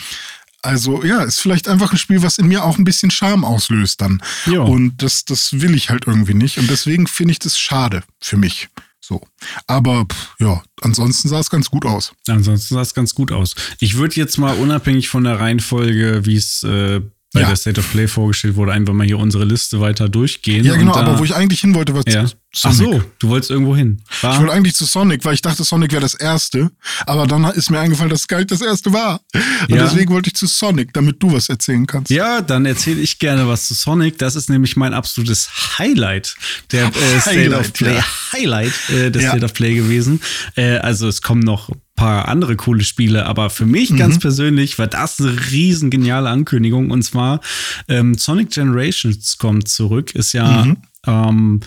also ja, ist vielleicht einfach ein Spiel, was in mir auch ein bisschen Charme auslöst dann. Jo. Und das, das will ich halt irgendwie nicht. Und deswegen finde ich das schade für mich. So. Aber ja, ansonsten sah es ganz gut aus. Ansonsten sah es ganz gut aus. Ich würde jetzt mal unabhängig von der Reihenfolge, wie es äh, bei ja. der State of Play vorgestellt wurde, einfach mal hier unsere Liste weiter durchgehen. Ja, genau, aber wo ich eigentlich hin wollte, war ja. Sonic. Ach so, du wolltest irgendwo hin. War? Ich wollte eigentlich zu Sonic, weil ich dachte, Sonic wäre das erste. Aber dann ist mir eingefallen, dass es gar nicht das erste war. Und ja. deswegen wollte ich zu Sonic, damit du was erzählen kannst. Ja, dann erzähle ich gerne was zu Sonic. Das ist nämlich mein absolutes Highlight der äh, State Highlight, of Play. Ja. Highlight äh, der State of Play gewesen. Äh, also es kommen noch paar andere coole Spiele, aber für mich mhm. ganz persönlich war das eine riesen geniale Ankündigung und zwar ähm, Sonic Generations kommt zurück, ist ja mhm. Ähm,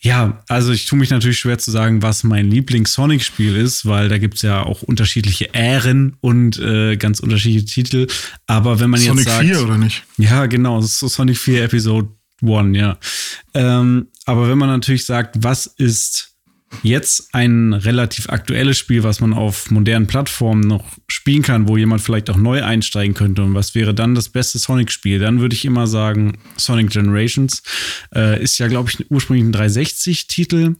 ja, also ich tue mich natürlich schwer zu sagen, was mein Lieblings-Sonic-Spiel ist, weil da gibt es ja auch unterschiedliche Ähren und äh, ganz unterschiedliche Titel. Aber wenn man Sonic jetzt sagt. Sonic 4 oder nicht? Ja, genau, das ist so Sonic 4 Episode 1, ja. Ähm, aber wenn man natürlich sagt, was ist jetzt ein relativ aktuelles Spiel, was man auf modernen Plattformen noch spielen kann, wo jemand vielleicht auch neu einsteigen könnte. Und was wäre dann das beste Sonic-Spiel? Dann würde ich immer sagen, Sonic Generations äh, ist ja, glaube ich, ursprünglich ein 360-Titel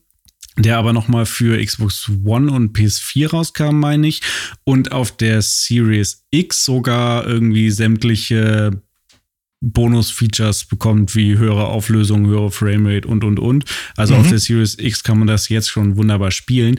der aber nochmal für Xbox One und PS4 rauskam, meine ich. Und auf der Series X sogar irgendwie sämtliche Bonus-Features bekommt, wie höhere Auflösung, höhere Framerate und, und, und. Also mhm. auf der Series X kann man das jetzt schon wunderbar spielen.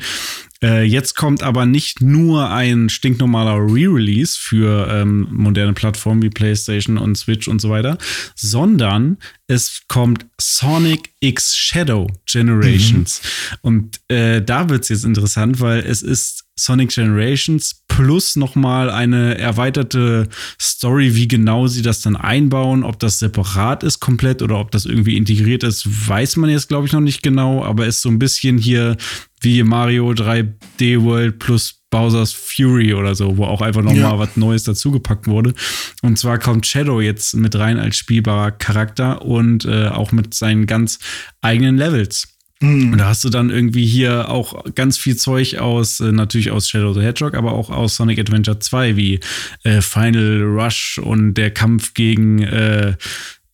Äh, jetzt kommt aber nicht nur ein stinknormaler Re-Release für ähm, moderne Plattformen wie PlayStation und Switch und so weiter, sondern es kommt Sonic X Shadow Generations. Mhm. Und äh, da wird es jetzt interessant, weil es ist Sonic Generations plus nochmal eine erweiterte Story, wie genau sie das dann einbauen, ob das separat ist komplett oder ob das irgendwie integriert ist, weiß man jetzt, glaube ich, noch nicht genau, aber ist so ein bisschen hier wie Mario 3D World plus Bowser's Fury oder so, wo auch einfach nochmal ja. was Neues dazugepackt wurde. Und zwar kommt Shadow jetzt mit rein als spielbarer Charakter und äh, auch mit seinen ganz eigenen Levels. Mhm. Und da hast du dann irgendwie hier auch ganz viel Zeug aus, äh, natürlich aus Shadow the Hedgehog, aber auch aus Sonic Adventure 2, wie äh, Final Rush und der Kampf gegen äh,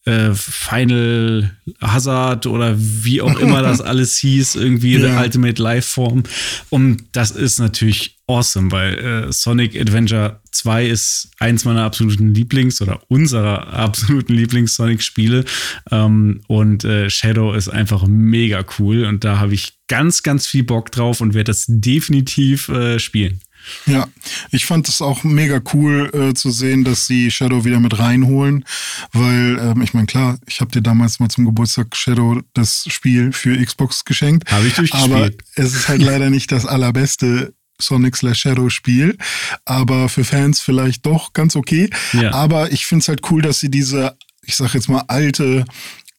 äh, Final Hazard oder wie auch immer das alles hieß, irgendwie ja. der Ultimate Life Form. Und das ist natürlich awesome, weil äh, Sonic Adventure 2 ist eins meiner absoluten Lieblings- oder unserer absoluten Lieblings-Sonic-Spiele. Ähm, und äh, Shadow ist einfach mega cool. Und da habe ich ganz, ganz viel Bock drauf und werde das definitiv äh, spielen. Ja, ich fand es auch mega cool äh, zu sehen, dass sie Shadow wieder mit reinholen, weil ähm, ich meine, klar, ich habe dir damals mal zum Geburtstag Shadow das Spiel für Xbox geschenkt. Habe ich durchgespielt. Aber es ist halt leider nicht das allerbeste Sonic slash Shadow Spiel, aber für Fans vielleicht doch ganz okay. Ja. Aber ich finde es halt cool, dass sie diese, ich sag jetzt mal, alte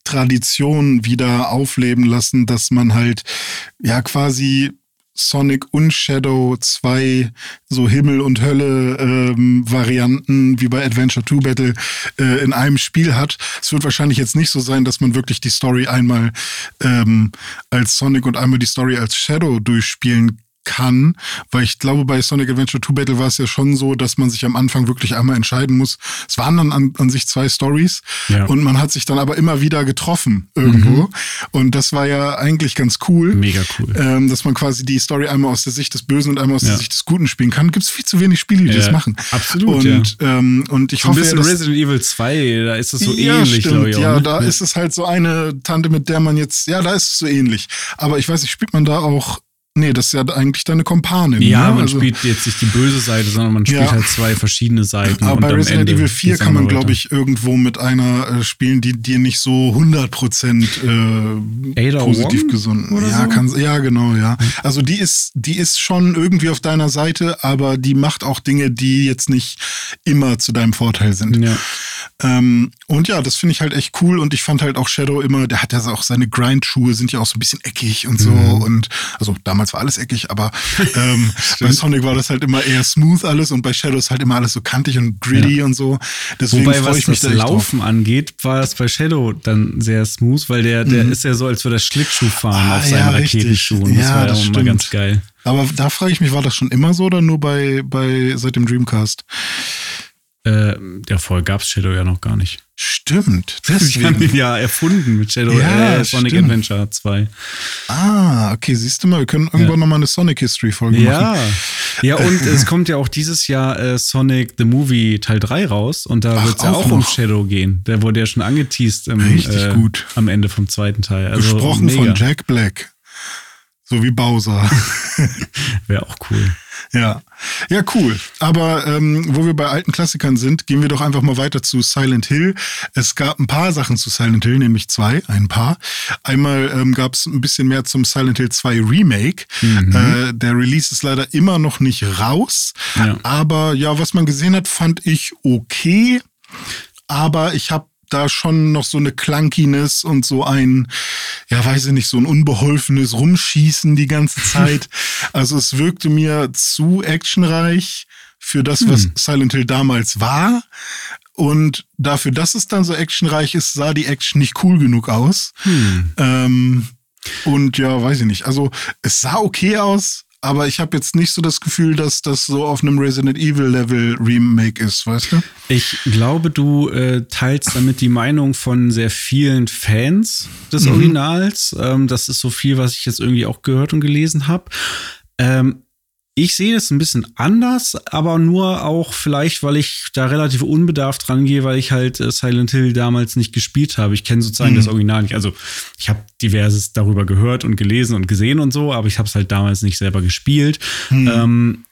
Tradition wieder aufleben lassen, dass man halt ja quasi Sonic und Shadow zwei so Himmel und Hölle ähm, Varianten wie bei Adventure 2 Battle äh, in einem Spiel hat. Es wird wahrscheinlich jetzt nicht so sein, dass man wirklich die Story einmal ähm, als Sonic und einmal die Story als Shadow durchspielen kann, weil ich glaube, bei Sonic Adventure 2 Battle war es ja schon so, dass man sich am Anfang wirklich einmal entscheiden muss. Es waren dann an, an sich zwei Stories ja. und man hat sich dann aber immer wieder getroffen irgendwo. Mhm. Und das war ja eigentlich ganz cool. Mega cool. Ähm, dass man quasi die Story einmal aus der Sicht des Bösen und einmal aus ja. der Sicht des Guten spielen kann. Gibt es viel zu wenig Spiele, die ja, das machen. Absolut. Und, ähm, und ich so hoffe. Ein bisschen dass, Resident Evil 2, da ist es so ja, ähnlich, stimmt, ich. Auch, ja, ne? da ist es halt so eine Tante, mit der man jetzt, ja, da ist es so ähnlich. Aber ich weiß nicht, spielt man da auch Nee, das ist ja eigentlich deine Kompanin. Ja, ne? man also, spielt jetzt nicht die böse Seite, sondern man spielt ja. halt zwei verschiedene Seiten. Aber bei Resident Evil 4 kann man, glaube ich, irgendwo mit einer äh, spielen, die dir nicht so 100% äh, positiv gesund ja, so? kann, ja, genau, ja. Also die ist, die ist schon irgendwie auf deiner Seite, aber die macht auch Dinge, die jetzt nicht immer zu deinem Vorteil sind. Ja. Ähm, und ja, das finde ich halt echt cool und ich fand halt auch Shadow immer, der hat ja auch seine Grind-Schuhe sind ja auch so ein bisschen eckig und so mhm. und also damals war alles eckig, aber ähm, bei Sonic war das halt immer eher smooth alles und bei Shadow ist halt immer alles so kantig und gritty ja. und so. Deswegen Wobei, was ich mich das da Laufen drauf. angeht, war es bei Shadow dann sehr smooth, weil der, der mhm. ist ja so, als würde er Schlittschuh fahren ah, auf seinen ja, Raketenschuhen. Das ja, war ja das auch immer ganz geil. Aber da frage ich mich, war das schon immer so oder nur bei, bei seit dem Dreamcast? Äh, ja, vorher gab es Shadow ja noch gar nicht. Stimmt. Deswegen. haben ihn ja erfunden mit Shadow ja, äh, Sonic stimmt. Adventure 2. Ah, okay, siehst du mal, wir können irgendwann ja. nochmal eine Sonic History Folge ja. machen. Ja, und es kommt ja auch dieses Jahr äh, Sonic the Movie Teil 3 raus und da wird es ja auch, auch um Shadow gehen. Der wurde ja schon angeteased im, Richtig äh, gut. am Ende vom zweiten Teil. Also Gesprochen mega. von Jack Black. So wie Bowser. Wäre auch cool. Ja, ja, cool. Aber ähm, wo wir bei alten Klassikern sind, gehen wir doch einfach mal weiter zu Silent Hill. Es gab ein paar Sachen zu Silent Hill, nämlich zwei, ein paar. Einmal ähm, gab es ein bisschen mehr zum Silent Hill 2 Remake. Mhm. Äh, der Release ist leider immer noch nicht raus. Ja. Aber ja, was man gesehen hat, fand ich okay. Aber ich habe da schon noch so eine Clunkiness und so ein, ja, weiß ich nicht, so ein unbeholfenes Rumschießen die ganze Zeit. also es wirkte mir zu actionreich für das, was hm. Silent Hill damals war. Und dafür, dass es dann so actionreich ist, sah die Action nicht cool genug aus. Hm. Ähm, Und ja, weiß ich nicht. Also es sah okay aus, aber ich habe jetzt nicht so das Gefühl, dass das so auf einem Resident Evil Level Remake ist, weißt du? Ich glaube, du äh, teilst damit die Meinung von sehr vielen Fans des Mhm. Originals. Ähm, das ist so viel, was ich jetzt irgendwie auch gehört und gelesen habe. Ähm, ich sehe das ein bisschen anders, aber nur auch vielleicht, weil ich da relativ unbedarft rangehe, weil ich halt äh, Silent Hill damals nicht gespielt habe. Ich kenne sozusagen Mhm. das Original nicht. Also ich habe diverses darüber gehört und gelesen und gesehen und so, aber ich habe es halt damals nicht selber gespielt. Mhm. Ähm,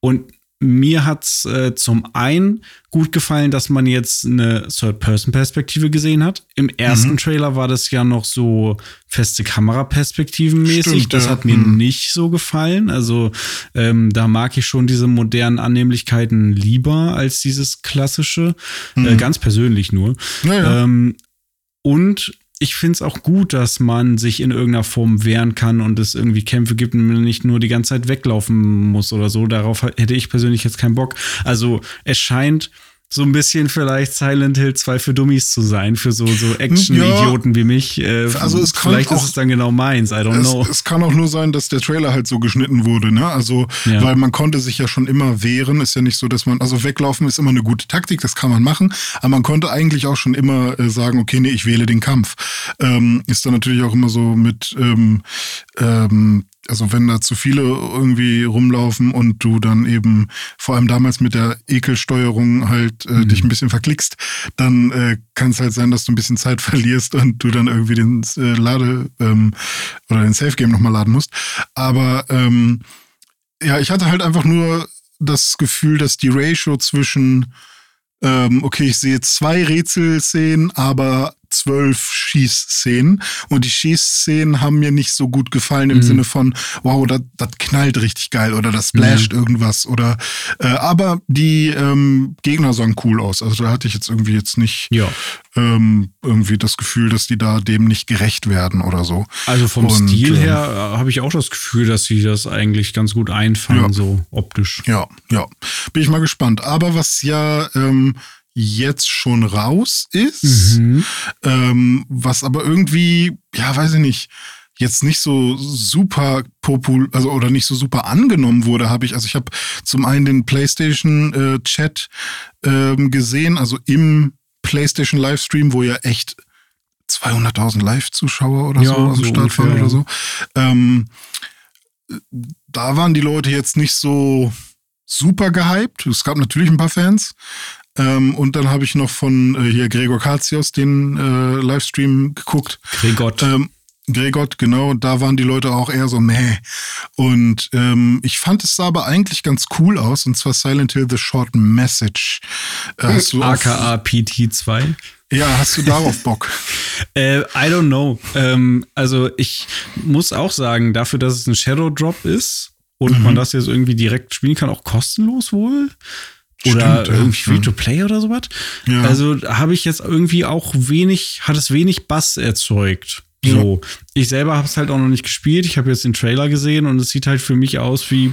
und mir hat's äh, zum einen gut gefallen, dass man jetzt eine Third-Person-Perspektive gesehen hat. Im ersten Mhm. Trailer war das ja noch so feste Kameraperspektiven mäßig. Stimmt, das ja. hat mir Mhm. nicht so gefallen. Also ähm, da mag ich schon diese modernen Annehmlichkeiten lieber als dieses klassische. Äh, Mhm. ganz persönlich nur. Ja, ja. Ähm, und ich finde es auch gut, dass man sich in irgendeiner Form wehren kann und es irgendwie Kämpfe gibt und man nicht nur die ganze Zeit weglaufen muss oder so. Darauf hätte ich persönlich jetzt keinen Bock. Also es scheint so ein bisschen vielleicht Silent Hill 2 für Dummies zu sein, für so, so Action-Idioten wie mich. Äh, Also es kann vielleicht ist auch- es dann genau meins, I don't know. Es, es kann auch nur sein, dass der Trailer halt so geschnitten wurde, ne? Also, Ja. weil man konnte sich ja schon immer wehren. Ist ja nicht so, dass man, also weglaufen ist immer eine gute Taktik, das kann man machen. Aber man konnte eigentlich auch schon immer äh, sagen, okay, nee, ich wähle den Kampf. Ähm, ist dann natürlich auch immer so mit, ähm, ähm, also wenn da zu viele irgendwie rumlaufen und du dann eben vor allem damals mit der Ekelsteuerung halt äh, dich ein bisschen verklickst, dann äh, kann es halt sein, dass du ein bisschen Zeit verlierst und du dann irgendwie den äh, Lade ähm, oder den Safe Game nochmal laden musst. Aber ähm, ja, ich hatte halt einfach nur das Gefühl, dass die Ratio zwischen ähm, okay, ich sehe zwei Rätselszenen, aber zwölf Schießszenen. Und die Schießszenen haben mir nicht so gut gefallen im Mhm. Sinne von, wow, das knallt richtig geil oder das splasht irgendwas. Oder äh, aber die ähm, Gegner sahen cool aus. Also da hatte ich jetzt irgendwie jetzt nicht Ja. ähm, irgendwie das Gefühl, dass die da dem nicht gerecht werden oder so. Also vom Und, Stil ähm, her äh, habe ich auch das Gefühl, dass sie das eigentlich ganz gut einfangen, Ja. so optisch. Ja, ja. Bin ich mal gespannt. Aber was ja ähm, jetzt schon raus ist, Mhm. ähm, was aber irgendwie, ja, weiß ich nicht, jetzt nicht so super popul, also oder nicht so super angenommen wurde, habe ich. Also ich habe zum einen den PlayStation äh, Chat ähm, gesehen, also im PlayStation Livestream, wo ja echt 200.000 Live-Zuschauer oder Ja, so am so Start waren oder so. Ähm, da waren die Leute jetzt nicht so super gehypt. Es gab natürlich ein paar Fans. Ähm, und dann habe ich noch von äh, hier Gregor Katsios den äh, Livestream geguckt. Gregott. Ähm, Gregor, genau, da waren die Leute auch eher so meh. Und ähm, ich fand es sah aber eigentlich ganz cool aus, und zwar Silent Hill The Short Message. Äh, hast du AKA PT2. ja, hast du darauf Bock? Äh, I don't know. Ähm, also ich muss auch sagen, dafür, dass es ein Shadow Drop ist und Mhm. man das jetzt irgendwie direkt spielen kann, auch kostenlos wohl. Oder Stimmt, ja. irgendwie Free-to-Play oder sowas. Ja. Also habe ich jetzt irgendwie auch wenig, hat es wenig Bass erzeugt. So. Ich selber habe es halt auch noch nicht gespielt. Ich habe jetzt den Trailer gesehen und es sieht halt für mich aus wie,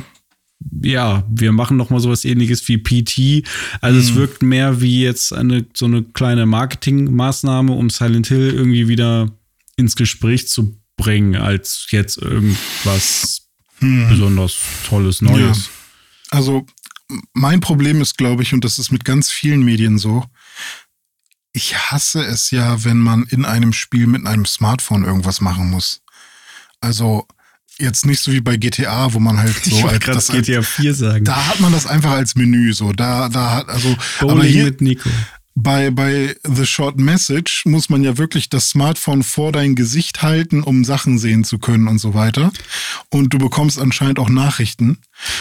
ja, wir machen noch mal sowas ähnliches wie PT. Also Mhm. es wirkt mehr wie jetzt eine so eine kleine Marketingmaßnahme, um Silent Hill irgendwie wieder ins Gespräch zu bringen, als jetzt irgendwas besonders Tolles, Neues. Also mein Problem ist, glaube ich, und das ist mit ganz vielen Medien so, ich hasse es ja, wenn man in einem Spiel mit einem Smartphone irgendwas machen muss. Also jetzt nicht so wie bei GTA, wo man halt so ich wollte als, gerade das GTA 4 sagen. da hat man das einfach als Menü so. Da, da hat, also, aber hier, mit Nico. Bei, bei The Short Message muss man ja wirklich das Smartphone vor dein Gesicht halten, um Sachen sehen zu können und so weiter. Und du bekommst anscheinend auch Nachrichten.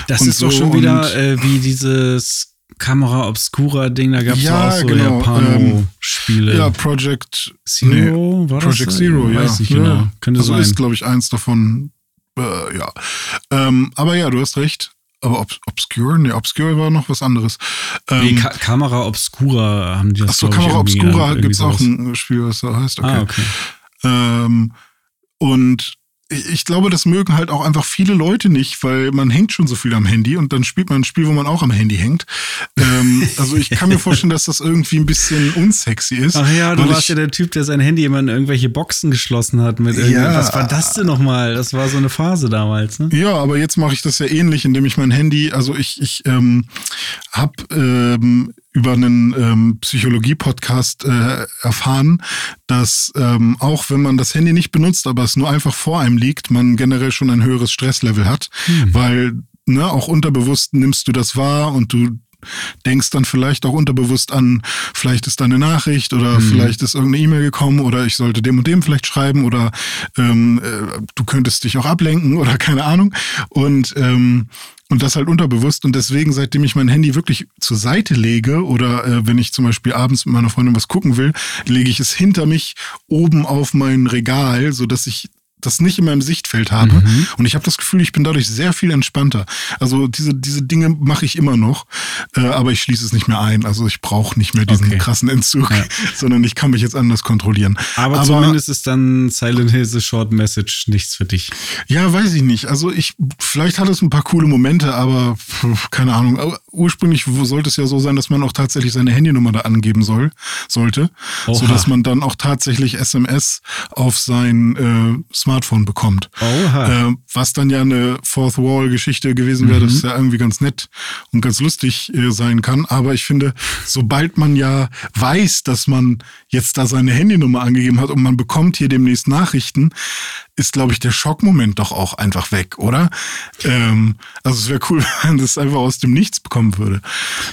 Das und ist doch so schon wieder äh, wie dieses Kamera Obscura Ding, da gab es Ja, auch so genau, Japano-Spiele. Ja, Project Zero, war das? Project Zero, ja. Weiß nicht ja. genau. Könnte also sein. ist, glaube ich, eins davon. Äh, ja. Ähm, aber ja, du hast recht. Aber Ob Obscure? Nee, Obscure war noch was anderes. nee, Ähm, Ka Kamera Obscura haben die das Achso, Kamera Obscura gibt es auch ein Spiel, was da heißt. Okay. Ah, okay. Ähm, und ich glaube, das mögen halt auch einfach viele Leute nicht, weil man hängt schon so viel am Handy und dann spielt man ein Spiel, wo man auch am Handy hängt. Ähm, also ich kann mir vorstellen, dass das irgendwie ein bisschen unsexy ist. Ach ja, du warst ja der Typ, der sein Handy immer in irgendwelche Boxen geschlossen hat mit ja, Was war das denn nochmal? Das war so eine Phase damals, ne? Ja, aber jetzt mache ich das ja ähnlich, indem ich mein Handy, also ich, ich ähm, habe ähm, über einen ähm, Psychologie-Podcast äh, erfahren, dass ähm, auch wenn man das Handy nicht benutzt, aber es nur einfach vor einem liegt, man generell schon ein höheres Stresslevel hat, hm. weil ne, auch unterbewusst nimmst du das wahr und du denkst dann vielleicht auch unterbewusst an, vielleicht ist da eine Nachricht oder mhm. vielleicht ist irgendeine E-Mail gekommen oder ich sollte dem und dem vielleicht schreiben oder ähm, äh, du könntest dich auch ablenken oder keine Ahnung. Und ähm, und das halt unterbewusst. Und deswegen, seitdem ich mein Handy wirklich zur Seite lege oder äh, wenn ich zum Beispiel abends mit meiner Freundin was gucken will, lege ich es hinter mich oben auf mein Regal, so dass ich das nicht in meinem Sichtfeld habe. Mhm. Und ich habe das Gefühl, ich bin dadurch sehr viel entspannter. Also diese, diese Dinge mache ich immer noch, äh, aber ich schließe es nicht mehr ein. Also ich brauche nicht mehr diesen okay. krassen Entzug, ja. sondern ich kann mich jetzt anders kontrollieren. Aber, aber zumindest ist dann Silent Hill The Short Message nichts für dich. Ja, weiß ich nicht. Also ich, vielleicht hat es ein paar coole Momente, aber keine Ahnung. Ursprünglich sollte es ja so sein, dass man auch tatsächlich seine Handynummer da angeben soll, sollte, Oha. sodass man dann auch tatsächlich SMS auf sein äh, Smartphone bekommt. Äh, was dann ja eine Fourth Wall-Geschichte gewesen wäre, mhm. das ja irgendwie ganz nett und ganz lustig äh, sein kann. Aber ich finde, sobald man ja weiß, dass man jetzt da seine Handynummer angegeben hat und man bekommt hier demnächst Nachrichten, ist, glaube ich, der Schockmoment doch auch einfach weg, oder? Ähm, also es wäre cool, wenn das einfach aus dem Nichts bekommen würde.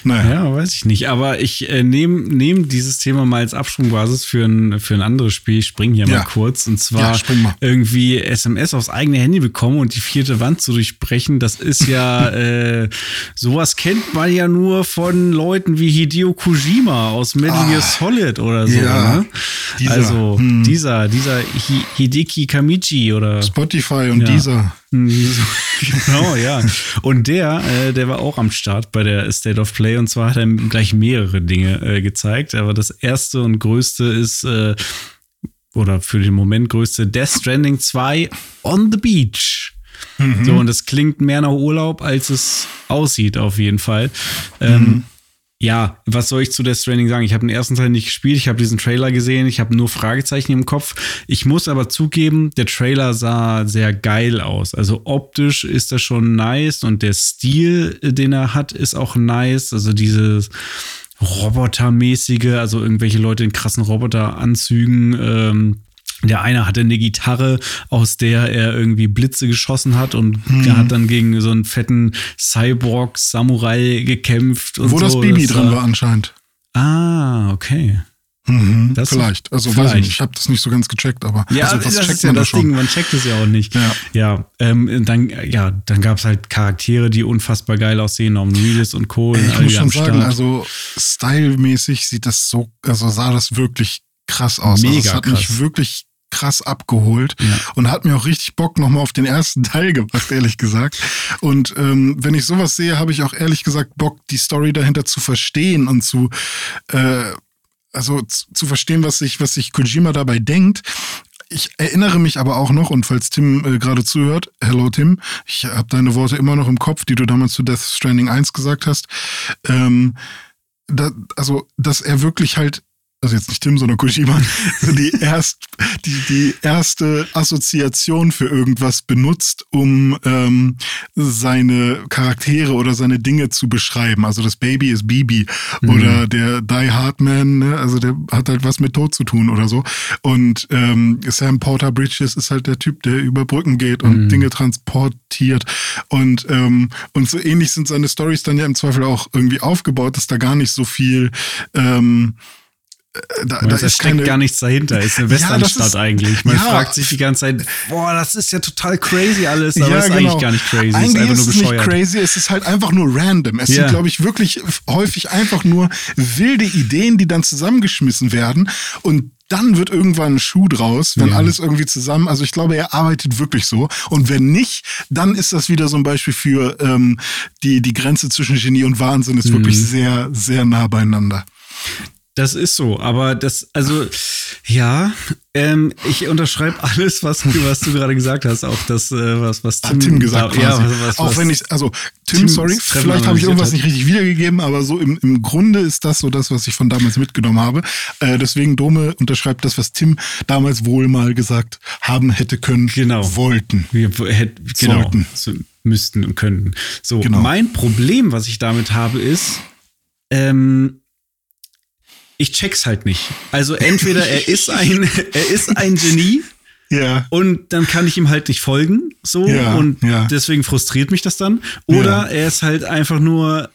Naja. Ja, weiß ich nicht. Aber ich äh, nehme nehm dieses Thema mal als Absprungbasis für ein, für ein anderes Spiel. Ich springe hier ja. mal kurz. Und zwar ja, irgendwie SMS aufs eigene Handy bekommen und die vierte Wand zu durchbrechen. Das ist ja, äh, sowas kennt man ja nur von Leuten wie Hideo Kojima aus Metal Gear ah, Solid oder so. Ja, ne? dieser, also hm. dieser, dieser Hideki Kamichi Fiji oder Spotify und ja. dieser. genau, ja. Und der, äh, der war auch am Start bei der State of Play und zwar hat er gleich mehrere Dinge äh, gezeigt. Aber das erste und größte ist, äh, oder für den Moment größte, Death Stranding 2 on the Beach. Mhm. So, und das klingt mehr nach Urlaub, als es aussieht, auf jeden Fall. Ähm, mhm. Ja, was soll ich zu Death Stranding sagen? Ich habe den ersten Teil nicht gespielt, ich habe diesen Trailer gesehen, ich habe nur Fragezeichen im Kopf. Ich muss aber zugeben, der Trailer sah sehr geil aus. Also optisch ist das schon nice und der Stil, den er hat, ist auch nice. Also dieses Robotermäßige, also irgendwelche Leute in krassen Roboteranzügen. Ähm, der eine hatte eine Gitarre, aus der er irgendwie Blitze geschossen hat und hm. er hat dann gegen so einen fetten Cyborg-Samurai gekämpft. Und Wo so. das Baby das drin war anscheinend. Ah, okay. Mhm, vielleicht. Also vielleicht. weiß ich nicht, ich habe das nicht so ganz gecheckt, aber ja, also, das, das ist ja das schon. Ding, man checkt es ja auch nicht. Ja, ja ähm, dann, ja, dann gab es halt Charaktere, die unfassbar geil aussehen, Norman Reedus und Co. Ey, ich muss schon sagen, also stylmäßig sieht das so, also sah das wirklich krass aus. Mega also es hat krass. mich wirklich krass abgeholt ja. und hat mir auch richtig Bock nochmal auf den ersten Teil gemacht, ehrlich gesagt. Und ähm, wenn ich sowas sehe, habe ich auch ehrlich gesagt Bock, die Story dahinter zu verstehen und zu, äh, also zu verstehen, was sich, was sich Kojima dabei denkt. Ich erinnere mich aber auch noch, und falls Tim äh, gerade zuhört, hello Tim, ich habe deine Worte immer noch im Kopf, die du damals zu Death Stranding 1 gesagt hast. Ähm, da, also, dass er wirklich halt also jetzt nicht Tim, sondern Kojima, die, erst, die, die erste Assoziation für irgendwas benutzt, um ähm, seine Charaktere oder seine Dinge zu beschreiben. Also das Baby ist Bibi mhm. oder der Die Hard Man, ne? also der hat halt was mit Tod zu tun oder so. Und ähm, Sam Porter Bridges ist halt der Typ, der über Brücken geht und mhm. Dinge transportiert. Und, ähm, und so ähnlich sind seine Stories dann ja im Zweifel auch irgendwie aufgebaut, dass da gar nicht so viel ähm, äh, da, da steckt keine, gar nichts dahinter. Ist eine Westernstadt ja, eigentlich. Man ja, fragt sich die ganze Zeit, boah, das ist ja total crazy alles, aber ja, ist genau. eigentlich gar nicht crazy. Eigentlich ist einfach nur bescheuert. Nicht crazy, es ist halt einfach nur random. Es ja. sind, glaube ich, wirklich häufig einfach nur wilde Ideen, die dann zusammengeschmissen werden und dann wird irgendwann ein Schuh draus, wenn ja. alles irgendwie zusammen. Also ich glaube, er arbeitet wirklich so. Und wenn nicht, dann ist das wieder so ein Beispiel für ähm, die die Grenze zwischen Genie und Wahnsinn ist mhm. wirklich sehr sehr nah beieinander. Das ist so, aber das, also, Ja, ähm, ich unterschreibe alles, was, was du gerade gesagt hast, auch das, äh, was, was Tim, Tim gesagt hat. Ja, was, was, auch wenn ich, also Tim, Tim sorry, vielleicht habe ich irgendwas hat. nicht richtig wiedergegeben, aber so im, im Grunde ist das so das, was ich von damals mitgenommen habe. Äh, deswegen Dome unterschreibt das, was Tim damals wohl mal gesagt haben hätte können, genau. wollten. Wir hätten, genau, sollten. So, müssten und könnten. So, genau. mein Problem, was ich damit habe, ist, ähm, ich check's halt nicht. Also entweder er ist ein, er ist ein Genie. Ja. Und dann kann ich ihm halt nicht folgen, so. Ja, und ja. deswegen frustriert mich das dann. Oder ja. er ist halt einfach nur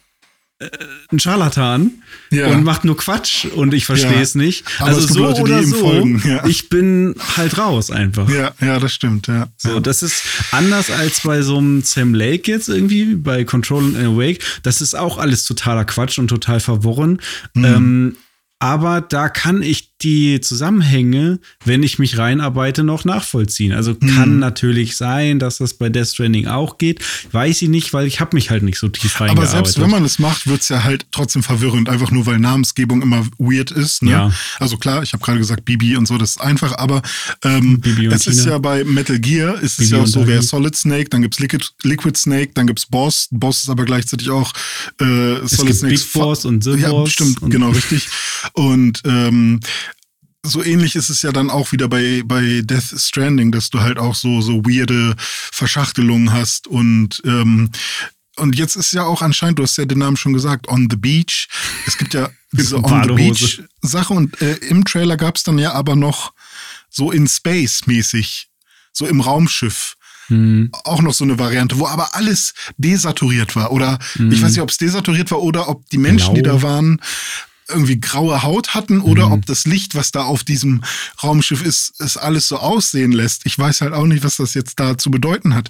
äh, ein Scharlatan ja. und macht nur Quatsch und ich verstehe es nicht. Aber also es so Leute, oder so, ich bin halt raus einfach. Ja, ja, das stimmt, ja. So, das ist anders als bei so einem Sam Lake jetzt irgendwie, bei Control and Awake. Das ist auch alles totaler Quatsch und total verworren. Mhm. Ähm, aber da kann ich die Zusammenhänge, wenn ich mich reinarbeite, noch nachvollziehen. Also kann hm. natürlich sein, dass das bei Death Stranding auch geht. Weiß ich nicht, weil ich habe mich halt nicht so tief reingearbeitet. Aber selbst wenn man es macht, wird es ja halt trotzdem verwirrend, einfach nur weil Namensgebung immer weird ist. Ne? Ja. Also klar, ich habe gerade gesagt Bibi und so, das ist einfach, aber ähm, es Tina. ist ja bei Metal Gear, ist Bibi es ja auch so, wer Solid Snake, dann gibt's Liquid, Liquid Snake, dann gibt's Boss. Boss ist aber gleichzeitig auch äh, Solid Snake. Big Boss und The ja, Boss. Stimmt, genau, richtig. Und ähm, so ähnlich ist es ja dann auch wieder bei, bei Death Stranding, dass du halt auch so, so weirde Verschachtelungen hast und ähm, und jetzt ist ja auch anscheinend, du hast ja den Namen schon gesagt, On the Beach. Es gibt ja diese On the Beach Sache und äh, im Trailer gab es dann ja aber noch so in Space mäßig, so im Raumschiff. Hm. Auch noch so eine Variante, wo aber alles desaturiert war. Oder hm. ich weiß nicht, ob es desaturiert war oder ob die Menschen, Blau. die da waren, irgendwie graue Haut hatten oder mhm. ob das Licht, was da auf diesem Raumschiff ist, es alles so aussehen lässt. Ich weiß halt auch nicht, was das jetzt da zu bedeuten hat.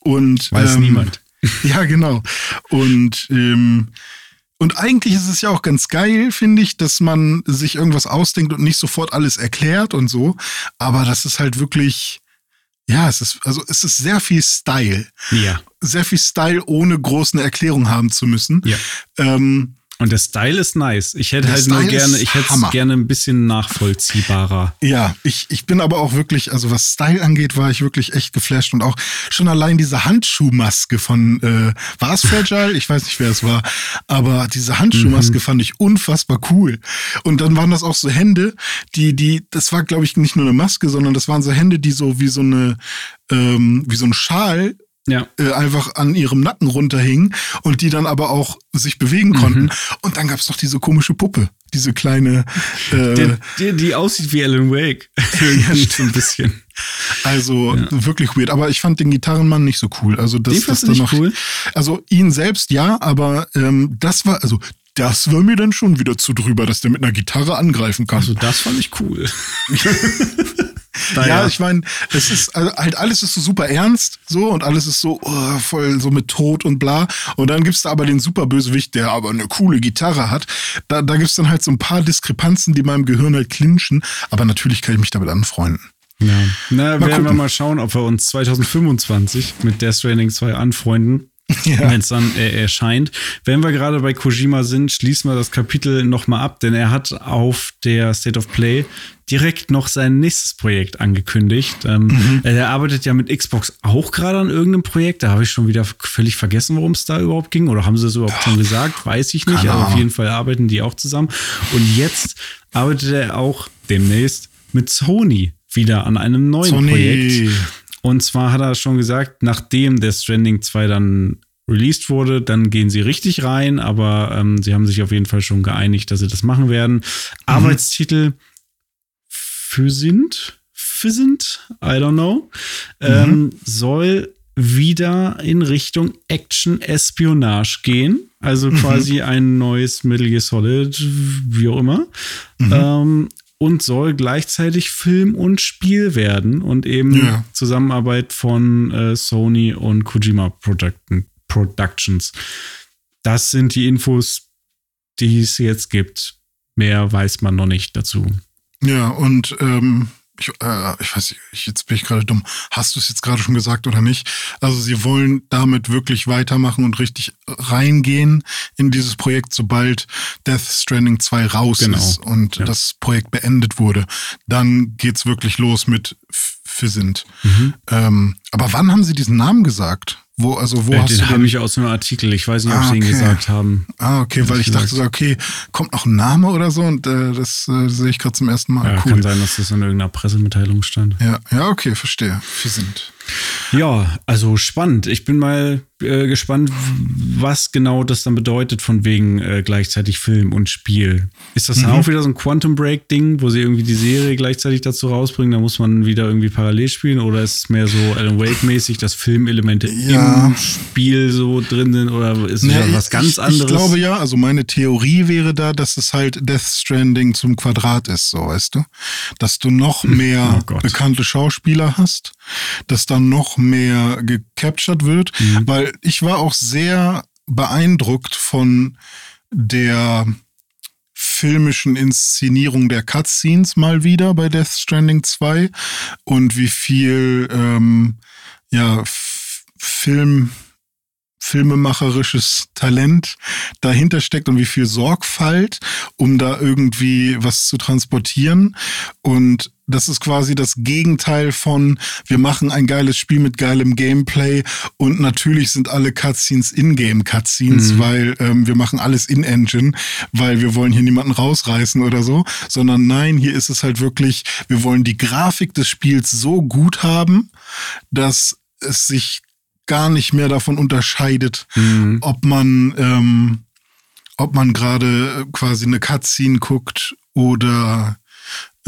Und weiß ähm, niemand. Ja, genau. Und ähm, und eigentlich ist es ja auch ganz geil, finde ich, dass man sich irgendwas ausdenkt und nicht sofort alles erklärt und so. Aber das ist halt wirklich, ja, es ist, also es ist sehr viel Style. Ja. Sehr viel Style, ohne große Erklärung haben zu müssen. Ja. Ähm, und der Style ist nice. Ich hätte der halt Style nur gerne, ich hätte es gerne ein bisschen nachvollziehbarer. Ja, ich, ich bin aber auch wirklich, also was Style angeht, war ich wirklich echt geflasht und auch schon allein diese Handschuhmaske von, äh, war es Fragile? Ich weiß nicht, wer es war, aber diese Handschuhmaske mhm. fand ich unfassbar cool. Und dann waren das auch so Hände, die, die, das war glaube ich nicht nur eine Maske, sondern das waren so Hände, die so wie so eine, ähm, wie so ein Schal ja. äh, einfach an ihrem Nacken runterhingen und die dann aber auch sich bewegen mhm. konnten. Mhm. Und dann gab es noch diese komische Puppe, diese kleine. Äh, die, die, die, aussieht wie Alan Wake. ja, so ein bisschen. Also ja. wirklich weird. Aber ich fand den Gitarrenmann nicht so cool. Also das, das dann noch. Cool? Also ihn selbst ja, aber ähm, das war also das war mir dann schon wieder zu drüber, dass der mit einer Gitarre angreifen kann. Also das fand ich cool. Naja. Ja, ich meine, es ist also halt alles ist so super ernst so und alles ist so oh, voll so mit Tod und bla. Und dann gibt's da aber den Superbösewicht, der aber eine coole Gitarre hat. Da, da gibt's dann halt so ein paar Diskrepanzen, die meinem Gehirn halt clinchen. Aber natürlich kann ich mich damit anfreunden. Ja. Na, mal werden gucken. wir mal schauen, ob wir uns 2025 mit Death Stranding 2 anfreunden. Ja. Wenn es dann äh, erscheint. Wenn wir gerade bei Kojima sind, schließen wir das Kapitel nochmal ab, denn er hat auf der State of Play direkt noch sein nächstes Projekt angekündigt. Ähm, mhm. Er arbeitet ja mit Xbox auch gerade an irgendeinem Projekt. Da habe ich schon wieder völlig vergessen, worum es da überhaupt ging. Oder haben sie es überhaupt schon gesagt? Weiß ich nicht. Aber auf jeden Fall arbeiten die auch zusammen. Und jetzt arbeitet er auch demnächst mit Sony wieder an einem neuen Sony. Projekt. Und zwar hat er schon gesagt, nachdem der Stranding 2 dann released wurde, dann gehen sie richtig rein, aber ähm, sie haben sich auf jeden Fall schon geeinigt, dass sie das machen werden. Mhm. Arbeitstitel für sind, für sind, I don't know, mhm. ähm, soll wieder in Richtung Action-Espionage gehen. Also mhm. quasi ein neues Metal Gear Solid, wie auch immer. Mhm. Ähm, und soll gleichzeitig Film und Spiel werden und eben ja. Zusammenarbeit von äh, Sony und Kojima Product Productions. Das sind die Infos, die es jetzt gibt. Mehr weiß man noch nicht dazu. Ja, und ähm, ich, äh, ich weiß nicht, jetzt bin ich gerade dumm. Hast du es jetzt gerade schon gesagt oder nicht? Also sie wollen damit wirklich weitermachen und richtig reingehen in dieses Projekt, sobald Death Stranding 2 raus Genau. ist und Ja. das Projekt beendet wurde. Dann geht's wirklich los mit Fissint. Mhm. Ähm, aber wann haben sie diesen Namen gesagt? Wo, also wo Äh, hast den du habe den? ich aus einem Artikel. Ich weiß nicht, ob Ah, sie ihn okay. gesagt haben. Ah, okay, weil ich gesagt. dachte so, okay, kommt noch ein Name oder so und äh, das äh, sehe ich gerade zum ersten Mal. Ja, cool. kann sein, dass das in irgendeiner Pressemitteilung stand. Ja, ja, okay, verstehe. Fissint. Ja, also spannend. Ich bin mal äh, gespannt, was genau das dann bedeutet, von wegen äh, gleichzeitig Film und Spiel. Ist das dann Mhm. auch wieder so ein Quantum Break-Ding, wo sie irgendwie die Serie gleichzeitig dazu rausbringen? Da muss man wieder irgendwie parallel spielen? Oder ist es mehr so Alan Wake-mäßig, dass Filmelemente Ja. im Spiel so drin sind? Oder ist es wieder was ganz ich, anderes? Ich glaube ja, also meine Theorie wäre da, dass es halt Death Stranding zum Quadrat ist, so weißt du. Dass du noch mehr Oh bekannte Schauspieler hast, dass dann noch mehr gecaptured wird, Mhm. weil ich war auch sehr beeindruckt von der filmischen Inszenierung der Cutscenes mal wieder bei Death Stranding 2 und wie viel ähm, ja, Film filmemacherisches Talent dahinter steckt und wie viel Sorgfalt, um da irgendwie was zu transportieren. Und das ist quasi das Gegenteil von, wir machen ein geiles Spiel mit geilem Gameplay und natürlich sind alle Cutscenes In-Game-Cutscenes, Mhm. weil ähm, wir machen alles in-Engine, weil wir wollen hier niemanden rausreißen oder so, sondern nein, hier ist es halt wirklich, wir wollen die Grafik des Spiels so gut haben, dass es sich gar nicht mehr davon unterscheidet, Mhm. ob man, ähm, ob man gerade äh, quasi eine Cutscene guckt oder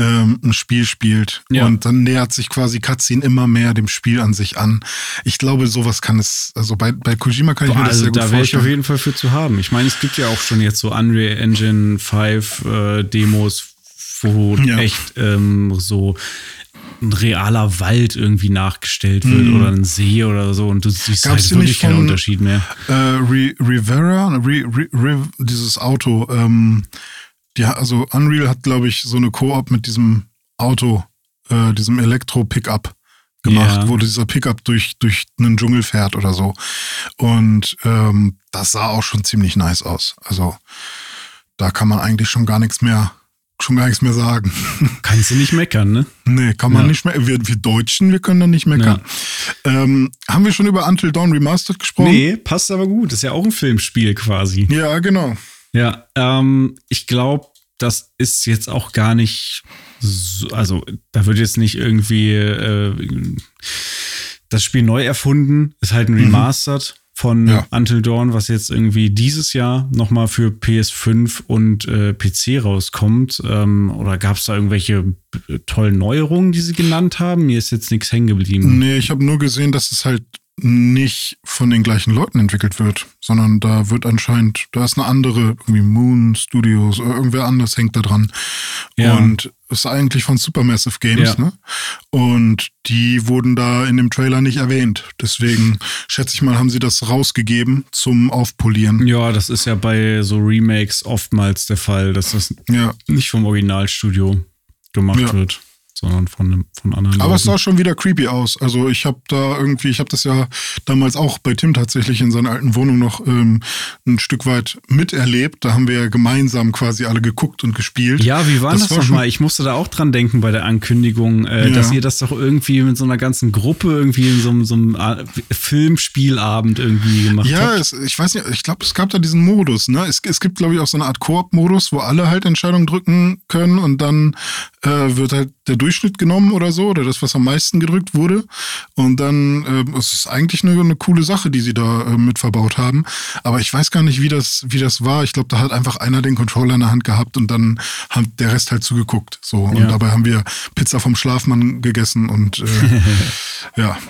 ähm, ein Spiel spielt. Ja. Und dann nähert sich quasi Cutscene immer mehr dem Spiel an sich an. Ich glaube, sowas kann es, also bei, bei Kojima kann ich mir das also sehr gut da wäre ich auf vorstellen. jeden Fall für zu haben. Ich meine, es gibt ja auch schon jetzt so Unreal Engine 5 äh, Demos, wo Ja. echt ähm, so ein realer Wald irgendwie nachgestellt wird Mhm. oder ein See oder so und du siehst Gab's halt wirklich nicht keinen von- Unterschied mehr. Äh, Re Rivera, Re Re Re dieses Auto, ähm, die, also Unreal hat, glaube ich, so eine Koop mit diesem Auto, äh, diesem Elektro-Pickup gemacht, Ja. wo dieser Pickup durch, durch einen Dschungel fährt oder so. Und ähm, das sah auch schon ziemlich nice aus. Also da kann man eigentlich schon gar nichts mehr, schon gar nichts mehr sagen. Kannst du nicht meckern, ne? Nee, kann man Ja. nicht mehr. Wir, wir Deutschen, wir können da nicht meckern. Ähm, haben wir schon über Until Dawn Remastered gesprochen? Nee, passt aber gut. Ist ja auch ein Filmspiel quasi. Ja, genau. Ja, ähm, ich glaube, das ist jetzt auch gar nicht so, also da wird jetzt nicht irgendwie äh, das Spiel neu erfunden, ist halt ein Remastered von. Ja. Until Dawn, was jetzt irgendwie dieses Jahr nochmal für PS5 und äh, PC rauskommt. Ähm, oder gab es da irgendwelche äh, tollen Neuerungen, die sie genannt haben? Mir ist jetzt nichts hängen geblieben. Nee, ich habe nur gesehen, dass es halt nicht von den gleichen Leuten entwickelt wird, sondern da wird anscheinend, da ist eine andere, irgendwie Moon Studios oder irgendwer anders hängt da dran. Ja. Und ist eigentlich von Supermassive Games, Ja. ne? Und die wurden da in dem Trailer nicht erwähnt. Deswegen schätze ich mal, haben sie das rausgegeben zum Aufpolieren. Ja, das ist ja bei so Remakes oftmals der Fall, dass das Ja. nicht vom Originalstudio gemacht Ja. wird, sondern von, einem- von anderen Aber es Leuten. sah schon wieder creepy aus. Also ich habe da irgendwie, ich habe das ja damals auch bei Tim tatsächlich in seiner alten Wohnung noch ähm, ein Stück weit miterlebt. Da haben wir ja gemeinsam quasi alle geguckt und gespielt. Ja, wie war das, war nochmal? Ich musste da auch dran denken bei der Ankündigung, äh, Ja. dass ihr das doch irgendwie mit so einer ganzen Gruppe irgendwie in so, einem- so einem äh, Filmspielabend irgendwie gemacht Ja, habt. es, ich weiß nicht, ich glaube, es gab da diesen Modus, ne? Es, es gibt, glaube ich, auch so eine Art Koop-Modus, wo alle halt Entscheidungen drücken können und dann äh, wird halt der Durchschnitt genommen oder so, oder das, was am meisten gedrückt wurde. Und dann äh, es ist eigentlich eine, eine coole Sache, die sie da äh, mit verbaut haben. Aber ich weiß gar nicht, wie das, wie das war. Ich glaube, da hat einfach einer den Controller in der Hand gehabt und dann hat der Rest halt zugeguckt. So. Und Ja. dabei haben wir Pizza vom Schlafmann gegessen und äh, ja.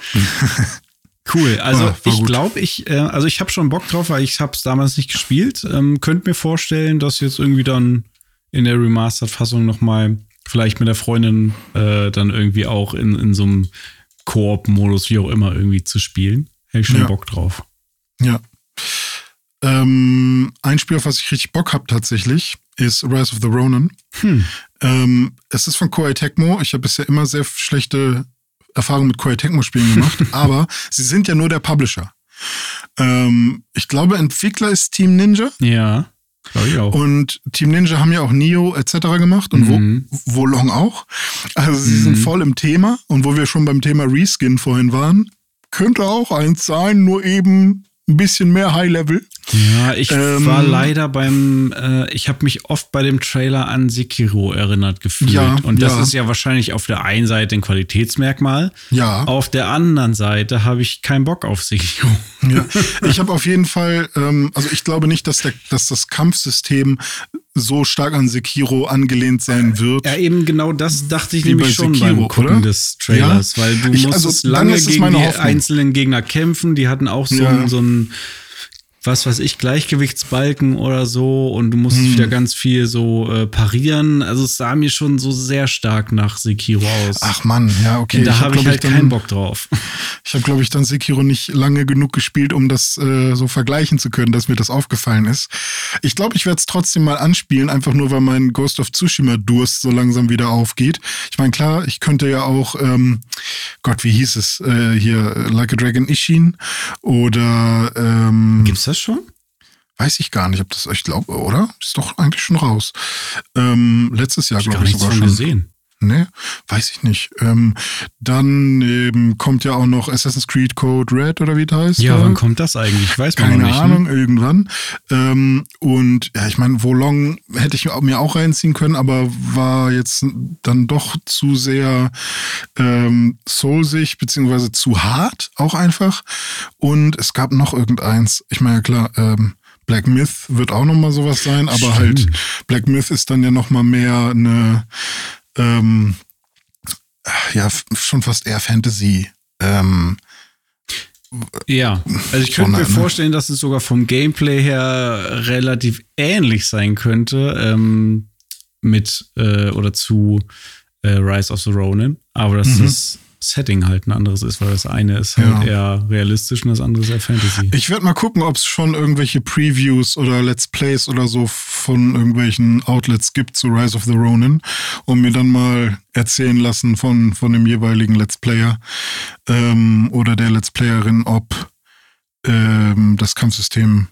Cool. Also War- war ich glaube, ich, äh, also ich habe schon Bock drauf, weil ich habe es damals nicht gespielt. Ähm, könnt mir vorstellen, dass jetzt irgendwie dann in der Remastered-Fassung nochmal vielleicht mit der Freundin äh, dann irgendwie auch in, in so einem Koop-Modus, wie auch immer, irgendwie zu spielen. Hätte ich schon Ja. Bock drauf. Ja. Ähm, ein Spiel, auf was ich richtig Bock habe tatsächlich, ist Rise of the Ronin. Hm. Ähm, es ist von Koei Tecmo. Ich habe bisher immer sehr schlechte Erfahrungen mit Koei Tecmo-Spielen gemacht, aber sie sind ja nur der Publisher. Ähm, ich glaube, Entwickler ist Team Ninja. Ja. Und Team Ninja haben ja auch Nio etc. gemacht und Mhm. Wo Wolong auch. Also sie Mhm. sind voll im Thema. Und wo wir schon beim Thema Reskin vorhin waren, könnte auch eins sein, nur eben ein bisschen mehr High-Level. Ja, ich Ähm, war leider beim, äh, ich habe mich oft bei dem Trailer an Sekiro erinnert gefühlt. Ja, Und das ja. ist ja wahrscheinlich auf der einen Seite ein Qualitätsmerkmal. Ja. Auf der anderen Seite habe ich keinen Bock auf Sekiro. Ja, ich habe auf jeden Fall, ähm, also ich glaube nicht, dass, der, dass das Kampfsystem so stark an Sekiro angelehnt sein wird. Ja, eben genau das dachte ich Wie bei nämlich schon Sekiro, beim Gucken oder? des Trailers, Ja? weil du Ich- musstest also, lange gegen die Hoffnung. einzelnen Gegner kämpfen. Die hatten auch so, Ja. ein, so ein, was weiß ich, Gleichgewichtsbalken oder so und du musstest Hm. wieder ganz viel so äh, parieren. Also es sah mir schon so sehr stark nach Sekiro aus. Ach Mann, ja, okay. Und da hab, habe ich glaub halt dann- keinen Bock drauf. Ich habe, glaube ich, dann Sekiro nicht lange genug gespielt, um das äh, so vergleichen zu können, dass mir das aufgefallen ist. Ich glaube, ich werde es trotzdem mal anspielen, einfach nur, weil mein Ghost of Tsushima-Durst so langsam wieder aufgeht. Ich meine, klar, ich könnte ja auch, ähm, Gott, wie hieß es äh, hier, äh, Like a Dragon Ishin oder ähm, Gibt's das schon? weiß ich gar nicht, ob das, ich glaube, oder? Ist doch eigentlich schon raus. Ähm, letztes Jahr, glaube ich, sogar schon. gesehen. Ne, weiß ich nicht. Ähm, dann ähm, kommt ja auch noch Assassin's Creed Code Red oder wie das heißt. Ja, oder? wann kommt das eigentlich? Weiß man Keine nicht. Ahnung, Ne? irgendwann. Ähm, und ja, ich meine, Wolong hätte ich mir auch reinziehen können, aber war jetzt dann doch zu sehr ähm, soulsig, beziehungsweise zu hart auch einfach. Und es gab noch irgendeins. Ich meine, klar, ähm, Black Myth wird auch nochmal sowas sein, aber Stimmt. halt Black Myth ist dann ja nochmal mehr eine, ähm, ja, schon fast eher Fantasy. Ähm, Ja, also ich könnte mir ne? vorstellen, dass es sogar vom Gameplay her relativ ähnlich sein könnte ähm, mit äh, oder zu äh, Rise of the Ronin, aber dass Mhm. das Setting halt ein anderes ist, weil das eine ist halt Ja. eher realistisch und das andere ist eher Fantasy. Ich werde mal gucken, ob es schon irgendwelche Previews oder Let's Plays oder so von irgendwelchen Outlets gibt zu Rise of the Ronin und mir dann mal erzählen lassen von, von dem jeweiligen Let's Player ähm, oder der Let's Playerin, ob ähm, das Kampfsystem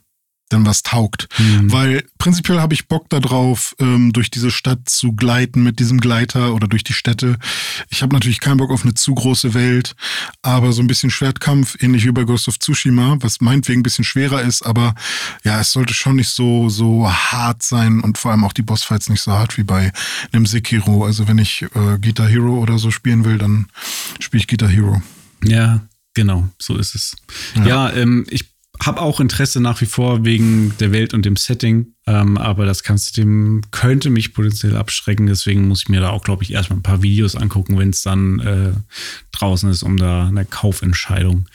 denn was taugt. Mhm. Weil prinzipiell habe ich Bock darauf, ähm, durch diese Stadt zu gleiten mit diesem Gleiter oder durch die Städte. Ich habe natürlich keinen Bock auf eine zu große Welt, aber so ein bisschen Schwertkampf, ähnlich wie bei Ghost of Tsushima, was meinetwegen ein bisschen schwerer ist, aber ja, es sollte schon nicht so, so hart sein und vor allem auch die Bossfights nicht so hart wie bei einem Sekiro. Also wenn ich äh, Guitar Hero oder so spielen will, dann spiele ich Guitar Hero. Ja, genau, so ist es. Ja. Ja, ähm, ich habe auch Interesse nach wie vor wegen der Welt und dem Setting, ähm, aber das Kampfsystem könnte mich potenziell abschrecken. Deswegen muss ich mir da auch, glaube ich, erstmal ein paar Videos angucken, wenn es dann äh, draußen ist, um da eine Kaufentscheidung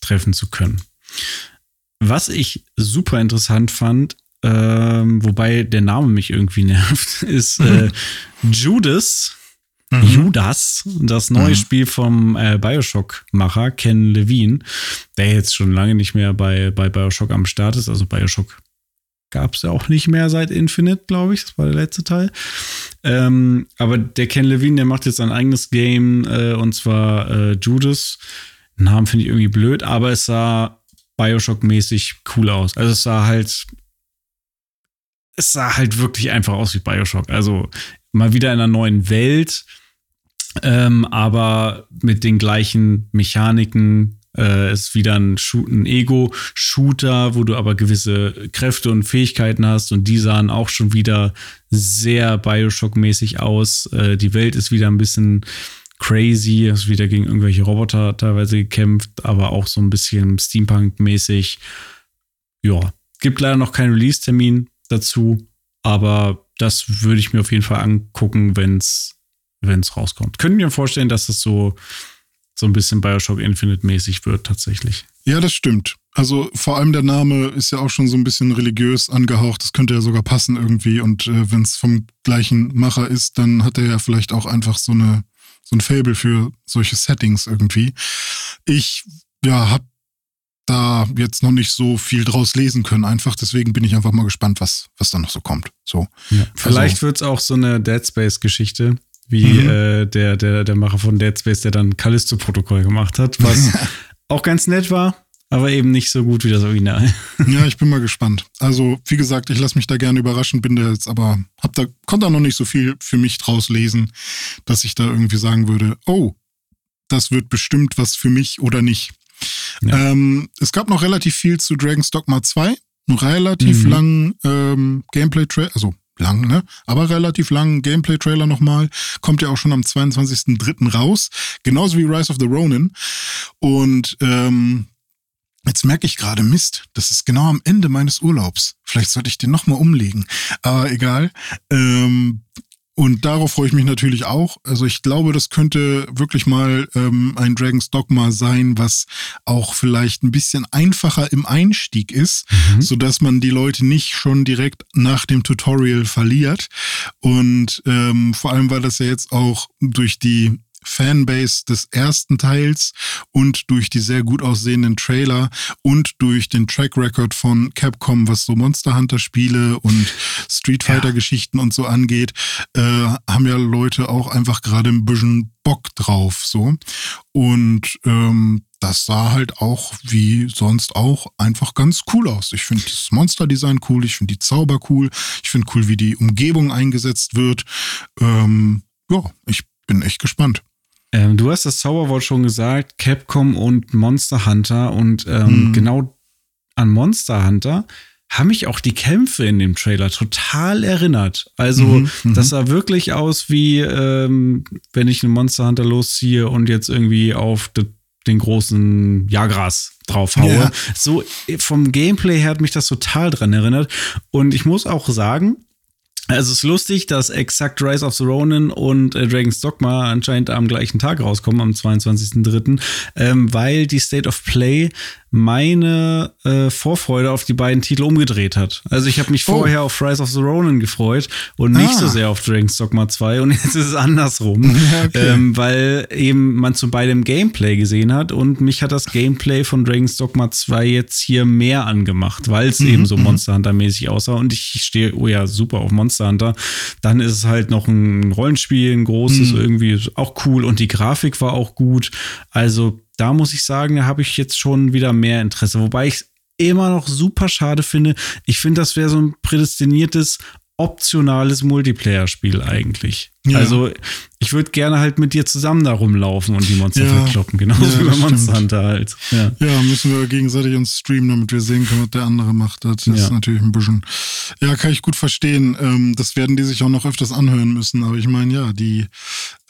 treffen zu können. Was ich super interessant fand, ähm, wobei der Name mich irgendwie nervt, ist äh, Judas. Mhm. Judas, das neue Mhm. Spiel vom äh, Bioshock-Macher Ken Levine, der jetzt schon lange nicht mehr bei, bei Bioshock am Start ist. Also Bioshock gab es ja auch nicht mehr seit Infinite, glaube ich. Das war der letzte Teil. Ähm, aber der Ken Levine, der macht jetzt sein eigenes Game äh, und zwar äh, Judas. Namen finde ich irgendwie blöd, aber es sah Bioshock-mäßig cool aus. Also es sah halt es sah halt wirklich einfach aus wie Bioshock. Also mal wieder in einer neuen Welt, ähm, aber mit den gleichen Mechaniken. Äh, ist wieder ein, ein Ego-Shooter, wo du aber gewisse Kräfte und Fähigkeiten hast und die sahen auch schon wieder sehr Bioshock-mäßig aus. Äh, die Welt ist wieder ein bisschen crazy, hast wieder gegen irgendwelche Roboter teilweise gekämpft, aber auch so ein bisschen Steampunk-mäßig. Ja, gibt leider noch keinen Release-Termin dazu, aber das würde ich mir auf jeden Fall angucken, wenn es rauskommt. Können wir vorstellen, dass das so, so ein bisschen Bioshock Infinite-mäßig wird, tatsächlich. Ja, das stimmt. Also vor allem der Name ist ja auch schon so ein bisschen religiös angehaucht. Das könnte ja sogar passen irgendwie. Und äh, wenn es vom gleichen Macher ist, dann hat er ja vielleicht auch einfach so eine so ein Fable für solche Settings irgendwie. Ich ja hab da jetzt noch nicht so viel draus lesen können. Einfach deswegen bin ich einfach mal gespannt, was, was da noch so kommt. So. Ja, vielleicht also, wird es auch so eine Dead Space-Geschichte, wie mhm. äh, der, der, der Macher von Dead Space, der dann Callisto-Protokoll gemacht hat, was auch ganz nett war, aber eben nicht so gut wie das Original. ja, ich bin mal gespannt. Also, wie gesagt, ich lasse mich da gerne überraschen, bin da jetzt aber, hab da, konnte da noch nicht so viel für mich draus lesen, dass ich da irgendwie sagen würde, oh, das wird bestimmt was für mich oder nicht. Ja. Ähm, es gab noch relativ viel zu Dragon's Dogma 2. Einen relativ mhm. langen ähm, Gameplay-Trailer, also lang, ne? Aber relativ langen Gameplay-Trailer nochmal. Kommt ja auch schon am 22.03. raus. Genauso wie Rise of the Ronin. Und ähm, Jetzt merke ich gerade, Mist, das ist genau am Ende meines Urlaubs. Vielleicht sollte ich den nochmal umlegen. Aber egal. Ähm, und darauf freue ich mich natürlich auch. Also ich glaube, das könnte wirklich mal ähm, ein Dragon's Dogma sein, was auch vielleicht ein bisschen einfacher im Einstieg ist, mhm. so dass man die Leute nicht schon direkt nach dem Tutorial verliert. Und ähm, vor allem, weil das ja jetzt auch durch die Fanbase des ersten Teils und durch die sehr gut aussehenden Trailer und durch den Track Record von Capcom, was so Monster Hunter Spiele und Street Fighter Geschichten ja. und so angeht, äh, haben ja Leute auch einfach gerade ein bisschen Bock drauf, so. Und ähm, das sah halt auch wie sonst auch einfach ganz cool aus. Ich finde das Monster-Design cool, ich finde die Zauber cool, ich finde cool, wie die Umgebung eingesetzt wird. Ähm, ja, ich bin echt gespannt. Ähm, du hast das Zauberwort schon gesagt, Capcom und Monster Hunter. Und ähm, mhm. genau an Monster Hunter haben mich auch die Kämpfe in dem Trailer total erinnert. Also, mhm, mhm, das sah wirklich aus wie, ähm, wenn ich einen Monster Hunter losziehe und jetzt irgendwie auf den großen Jagras draufhaue. Ja. So vom Gameplay her hat mich das total dran erinnert. Und ich muss auch sagen, also es ist lustig, dass exakt Rise of the Ronin und äh, Dragon's Dogma anscheinend am gleichen Tag rauskommen, am 22.03., ähm, weil die State of Play meine äh, Vorfreude auf die beiden Titel umgedreht hat. Also ich habe mich oh. vorher auf Rise of the Ronin gefreut und nicht ah. so sehr auf Dragon's Dogma 2 und jetzt ist es andersrum, okay. ähm, weil eben man zu beidem Gameplay gesehen hat und mich hat das Gameplay von Dragon's Dogma 2 jetzt hier mehr angemacht, weil es mhm. eben so mhm. Monster Hunter mäßig aussah und ich stehe, oh ja, super auf Monster Hunter. Dann ist es halt noch ein Rollenspiel, ein großes, mhm. irgendwie auch cool und die Grafik war auch gut. Also da muss ich sagen, da habe ich jetzt schon wieder mehr Interesse. Wobei ich es immer noch super schade finde. Ich finde, das wäre so ein prädestiniertes, optionales Multiplayer-Spiel eigentlich. Ja. Also ich würde gerne halt mit dir zusammen da rumlaufen und die Monster ja. verkloppen, genauso ja, wie bei Monster Hunter halt. Ja. ja. müssen wir gegenseitig uns streamen, damit wir sehen können, was der andere macht. Das ist natürlich ein bisschen, ja, kann ich gut verstehen. Ähm, das werden die sich auch noch öfters anhören müssen. Aber ich meine, ja, die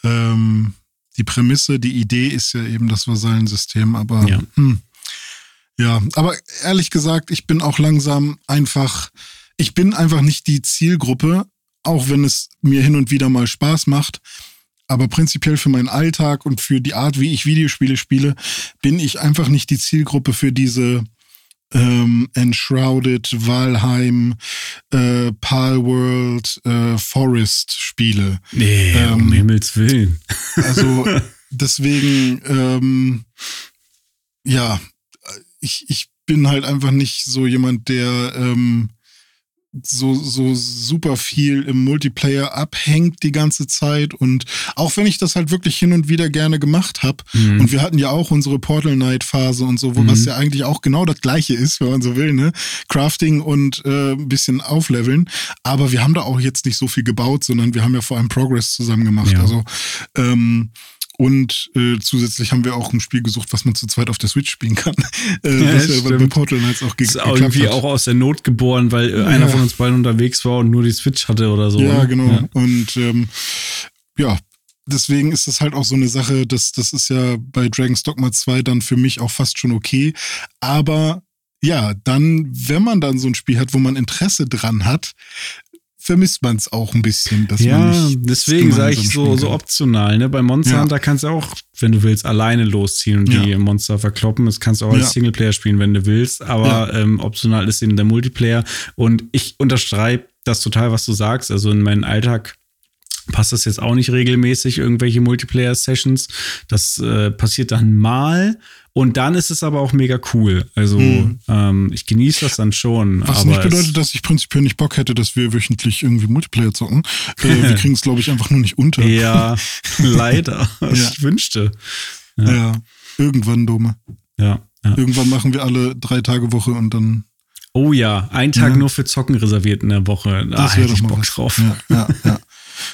ähm, die Prämisse, die Idee ist ja eben das Vasallensystem, aber ja. Hm, ja, aber ehrlich gesagt, ich bin auch langsam einfach, ich bin einfach nicht die Zielgruppe, auch wenn es mir hin und wieder mal Spaß macht. Aber prinzipiell für meinen Alltag und für die Art, wie ich Videospiele spiele, bin ich einfach nicht die Zielgruppe für diese ähm, Enshrouded, Valheim, äh, Palworld, äh, Forest Spiele. Nee, ähm, um Himmels Willen. also deswegen, ähm, ja, ich, ich bin halt einfach nicht so jemand, der ähm, so, so super viel im Multiplayer abhängt die ganze Zeit. Und auch wenn ich das halt wirklich hin und wieder gerne gemacht habe, mhm. und wir hatten ja auch unsere Portal Night Phase und so, wo mhm. was ja eigentlich auch genau das gleiche ist, wenn man so will, ne? Crafting und äh, ein bisschen aufleveln. Aber wir haben da auch jetzt nicht so viel gebaut, sondern wir haben ja vor allem Progress zusammen gemacht. Ja. Also ähm, und äh, zusätzlich haben wir auch ein Spiel gesucht, was man zu zweit auf der Switch spielen kann. Äh, ja, was ja bei Portal Knights auch ge ist auch irgendwie hat. auch aus der Not geboren, weil äh, einer von uns beiden unterwegs war und nur die Switch hatte oder so. Ja, ne? genau. Ja. Und ähm, ja, deswegen ist das halt auch so eine Sache, dass das ist ja bei Dragon's Dogma 2 dann für mich auch fast schon okay. Aber ja, dann, wenn man dann so ein Spiel hat, wo man Interesse dran hat, vermisst man es auch ein bisschen. Dass ja, man deswegen sage ich so, so optional. Ne? Bei Monster ja. Hunter kannst du auch, wenn du willst, alleine losziehen und ja. die Monster verkloppen. Das kannst du auch als ja. Singleplayer spielen, wenn du willst. Aber ähm, optional ist eben der Multiplayer. Und ich unterschreibe das total, was du sagst. Also in meinem Alltag passt das jetzt auch nicht regelmäßig, irgendwelche Multiplayer-Sessions. Das äh, passiert dann mal. Und dann ist es aber auch mega cool. Also hm. ähm, ich genieße das dann schon. Was nicht bedeutet, dass ich prinzipiell nicht Bock hätte, dass wir wöchentlich irgendwie Multiplayer zocken. Äh, wir kriegen es, glaube ich, einfach nur nicht unter. Ja, leider. Was ja. ich wünschte. Ja. ja, irgendwann, Dome. Ja, ja. Irgendwann machen wir alle drei Tage Woche und dann. Oh ja, ein Tag nur für Zocken reserviert in der Woche. Da das hätte ich Bock was. drauf. Ja, ja, ja.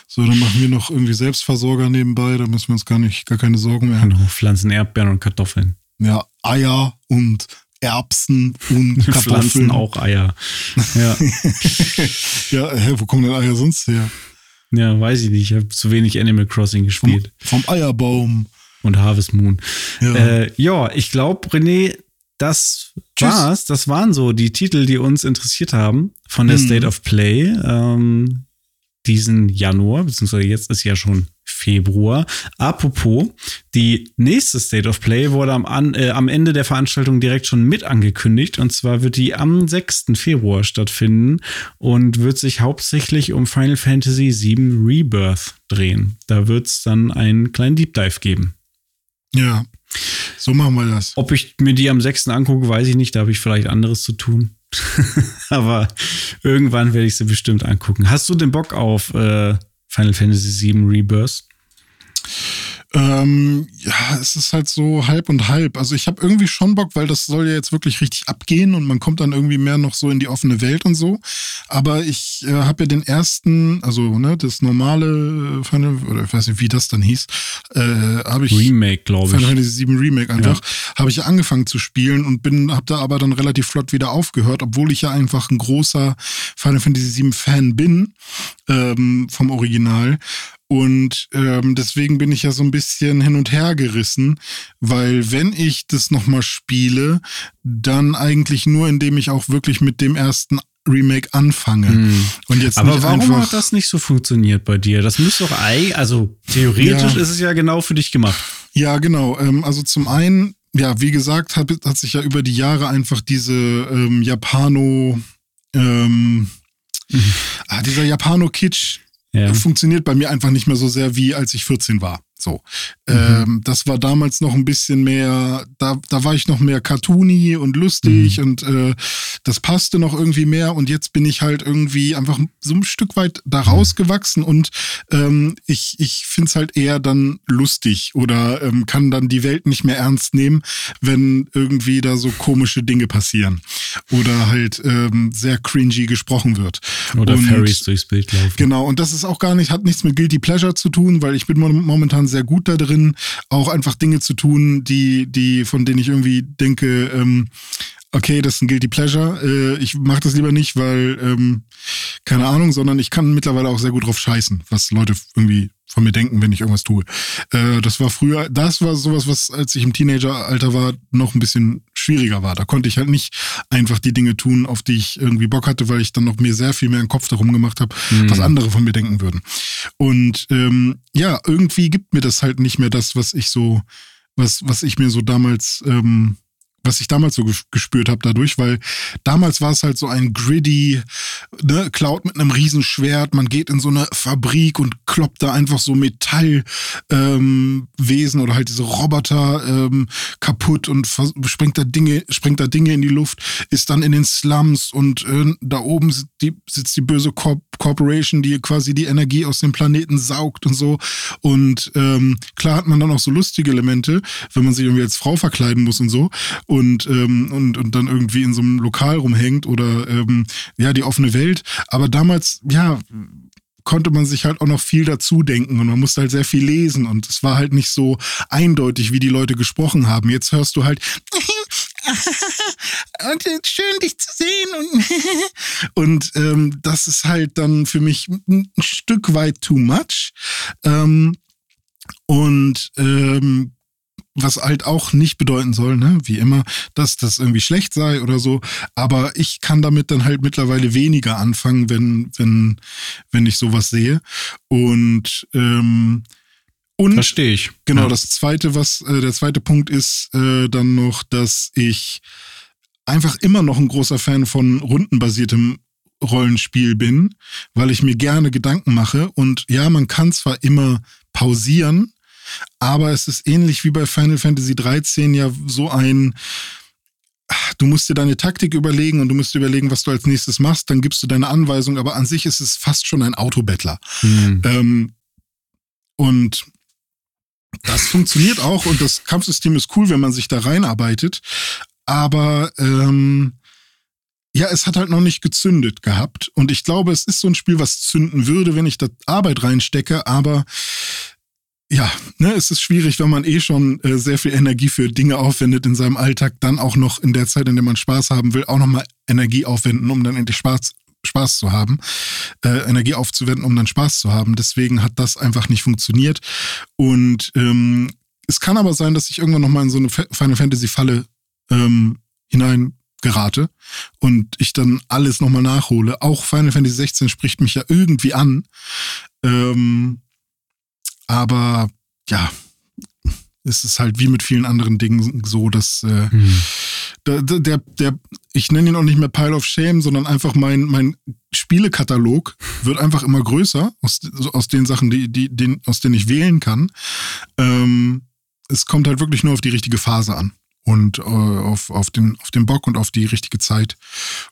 So, dann machen wir noch irgendwie Selbstversorger nebenbei, da müssen wir uns gar nicht, gar keine Sorgen mehr. Genau, pflanzen Erdbeeren und Kartoffeln. Ja, Eier und Erbsen und Kartoffeln. Pflanzen auch Eier. Ja. ja, hä, wo kommen denn Eier sonst her? Ja, weiß ich nicht. Ich habe zu wenig Animal Crossing gespielt. Vom, vom Eierbaum. Und Harvest Moon. Ja, äh, ja ich glaube, René, das Tschüss. war's. Das waren so die Titel, die uns interessiert haben von der mhm. State of Play. Ähm, diesen Januar, beziehungsweise jetzt ist ja schon Februar. Apropos, die nächste State of Play wurde am, an, äh, am Ende der Veranstaltung direkt schon mit angekündigt. Und zwar wird die am 6. Februar stattfinden und wird sich hauptsächlich um Final Fantasy VII Rebirth drehen. Da wird es dann einen kleinen Deep Dive geben. Ja, so machen wir das. Ob ich mir die am 6. angucke, weiß ich nicht. Da habe ich vielleicht anderes zu tun. Aber irgendwann werde ich sie bestimmt angucken. Hast du den Bock auf äh, Final Fantasy VII Rebirth? Ähm, ja, es ist halt so halb und halb. Also ich habe irgendwie schon Bock, weil das soll ja jetzt wirklich richtig abgehen und man kommt dann irgendwie mehr noch so in die offene Welt und so. Aber ich äh, habe ja den ersten, also ne, das normale Final, oder ich weiß nicht, wie das dann hieß, äh, habe ich Remake, glaube ich. Final Fantasy VII Remake einfach, ja. habe ich ja angefangen zu spielen und bin, habe da aber dann relativ flott wieder aufgehört, obwohl ich ja einfach ein großer Final Fantasy VII Fan bin ähm, vom Original. Und ähm, deswegen bin ich ja so ein bisschen hin und her gerissen, weil wenn ich das nochmal spiele, dann eigentlich nur, indem ich auch wirklich mit dem ersten Remake anfange. Hm. Und jetzt Aber warum hat das nicht so funktioniert bei dir? Das müsste doch eigentlich, also theoretisch ja. ist es ja genau für dich gemacht. Ja, genau. Ähm, also zum einen, ja, wie gesagt, hat, hat sich ja über die Jahre einfach diese ähm, Japano, ähm, mhm. ah, dieser Japano-Kitsch ja. funktioniert bei mir einfach nicht mehr so sehr, wie als ich 14 war. So. Mhm. Ähm, das war damals noch ein bisschen mehr, da, da war ich noch mehr cartoony und lustig mhm. und äh, das passte noch irgendwie mehr und jetzt bin ich halt irgendwie einfach so ein Stück weit da mhm. rausgewachsen und ähm, ich, ich finde es halt eher dann lustig oder ähm, kann dann die Welt nicht mehr ernst nehmen, wenn irgendwie da so komische Dinge passieren oder halt ähm, sehr cringy gesprochen wird. Oder und, Fairies durchs Bild laufen. Genau, und das ist auch gar nicht, hat nichts mit Guilty Pleasure zu tun, weil ich bin momentan sehr gut da drin, auch einfach Dinge zu tun, die, die, von denen ich irgendwie denke, ähm, okay, das ist ein Guilty Pleasure. Äh, ich mache das lieber nicht, weil, ähm, keine Ahnung, sondern ich kann mittlerweile auch sehr gut drauf scheißen, was Leute irgendwie von mir denken, wenn ich irgendwas tue. Äh, das war früher, das war sowas, was als ich im Teenageralter war, noch ein bisschen schwieriger war. Da konnte ich halt nicht einfach die Dinge tun, auf die ich irgendwie Bock hatte, weil ich dann noch mir sehr viel mehr einen Kopf darum gemacht habe, mhm. was andere von mir denken würden. Und ähm, ja, irgendwie gibt mir das halt nicht mehr das, was ich so, was, was ich mir so damals ähm, was ich damals so gespürt habe dadurch, weil damals war es halt so ein gritty, ne, Cloud mit einem Riesenschwert, man geht in so eine Fabrik und kloppt da einfach so Metallwesen ähm, oder halt diese Roboter ähm, kaputt und sprengt da Dinge, sprengt da Dinge in die Luft, ist dann in den Slums und äh, da oben sitzt die, sitzt die böse Corp Corporation, die quasi die Energie aus dem Planeten saugt und so. Und ähm, klar hat man dann auch so lustige Elemente, wenn man sich irgendwie als Frau verkleiden muss und so. Und und, ähm, und, und dann irgendwie in so einem Lokal rumhängt oder ähm, ja, die offene Welt. Aber damals, ja, konnte man sich halt auch noch viel dazu denken und man musste halt sehr viel lesen und es war halt nicht so eindeutig, wie die Leute gesprochen haben. Jetzt hörst du halt und schön dich zu sehen und und ähm, das ist halt dann für mich ein Stück weit too much ähm, und ähm, was halt auch nicht bedeuten soll, ne, wie immer, dass das irgendwie schlecht sei oder so. Aber ich kann damit dann halt mittlerweile weniger anfangen, wenn, wenn, wenn ich sowas sehe. Und ähm, und verstehe ich. Genau, ja. das zweite, was äh, der zweite Punkt ist äh, dann noch, dass ich einfach immer noch ein großer Fan von rundenbasiertem Rollenspiel bin, weil ich mir gerne Gedanken mache. Und ja, man kann zwar immer pausieren, aber es ist ähnlich wie bei Final Fantasy 13 ja so ein, du musst dir deine Taktik überlegen und du musst überlegen, was du als nächstes machst, dann gibst du deine Anweisung, aber an sich ist es fast schon ein Autobettler. Mhm. Ähm, und das funktioniert auch und das Kampfsystem ist cool, wenn man sich da reinarbeitet. Aber ähm, ja, es hat halt noch nicht gezündet gehabt. Und ich glaube, es ist so ein Spiel, was zünden würde, wenn ich da Arbeit reinstecke. Aber ja, ne, es ist schwierig, wenn man eh schon äh, sehr viel Energie für Dinge aufwendet in seinem Alltag, dann auch noch in der Zeit, in der man Spaß haben will, auch nochmal Energie aufwenden, um dann endlich Spaß, Spaß zu haben, äh, Energie aufzuwenden, um dann Spaß zu haben. Deswegen hat das einfach nicht funktioniert. Und ähm, es kann aber sein, dass ich irgendwann nochmal in so eine Final Fantasy Falle ähm, hinein gerate und ich dann alles nochmal nachhole. Auch Final Fantasy 16 spricht mich ja irgendwie an. Ähm, aber ja, es ist halt wie mit vielen anderen Dingen so, dass äh, hm. der, der, der, ich nenne ihn auch nicht mehr Pile of Shame, sondern einfach mein, mein Spielekatalog wird einfach immer größer aus, aus den Sachen, die, die, den, aus denen ich wählen kann. Ähm, es kommt halt wirklich nur auf die richtige Phase an und äh, auf, auf, den, auf den Bock und auf die richtige Zeit.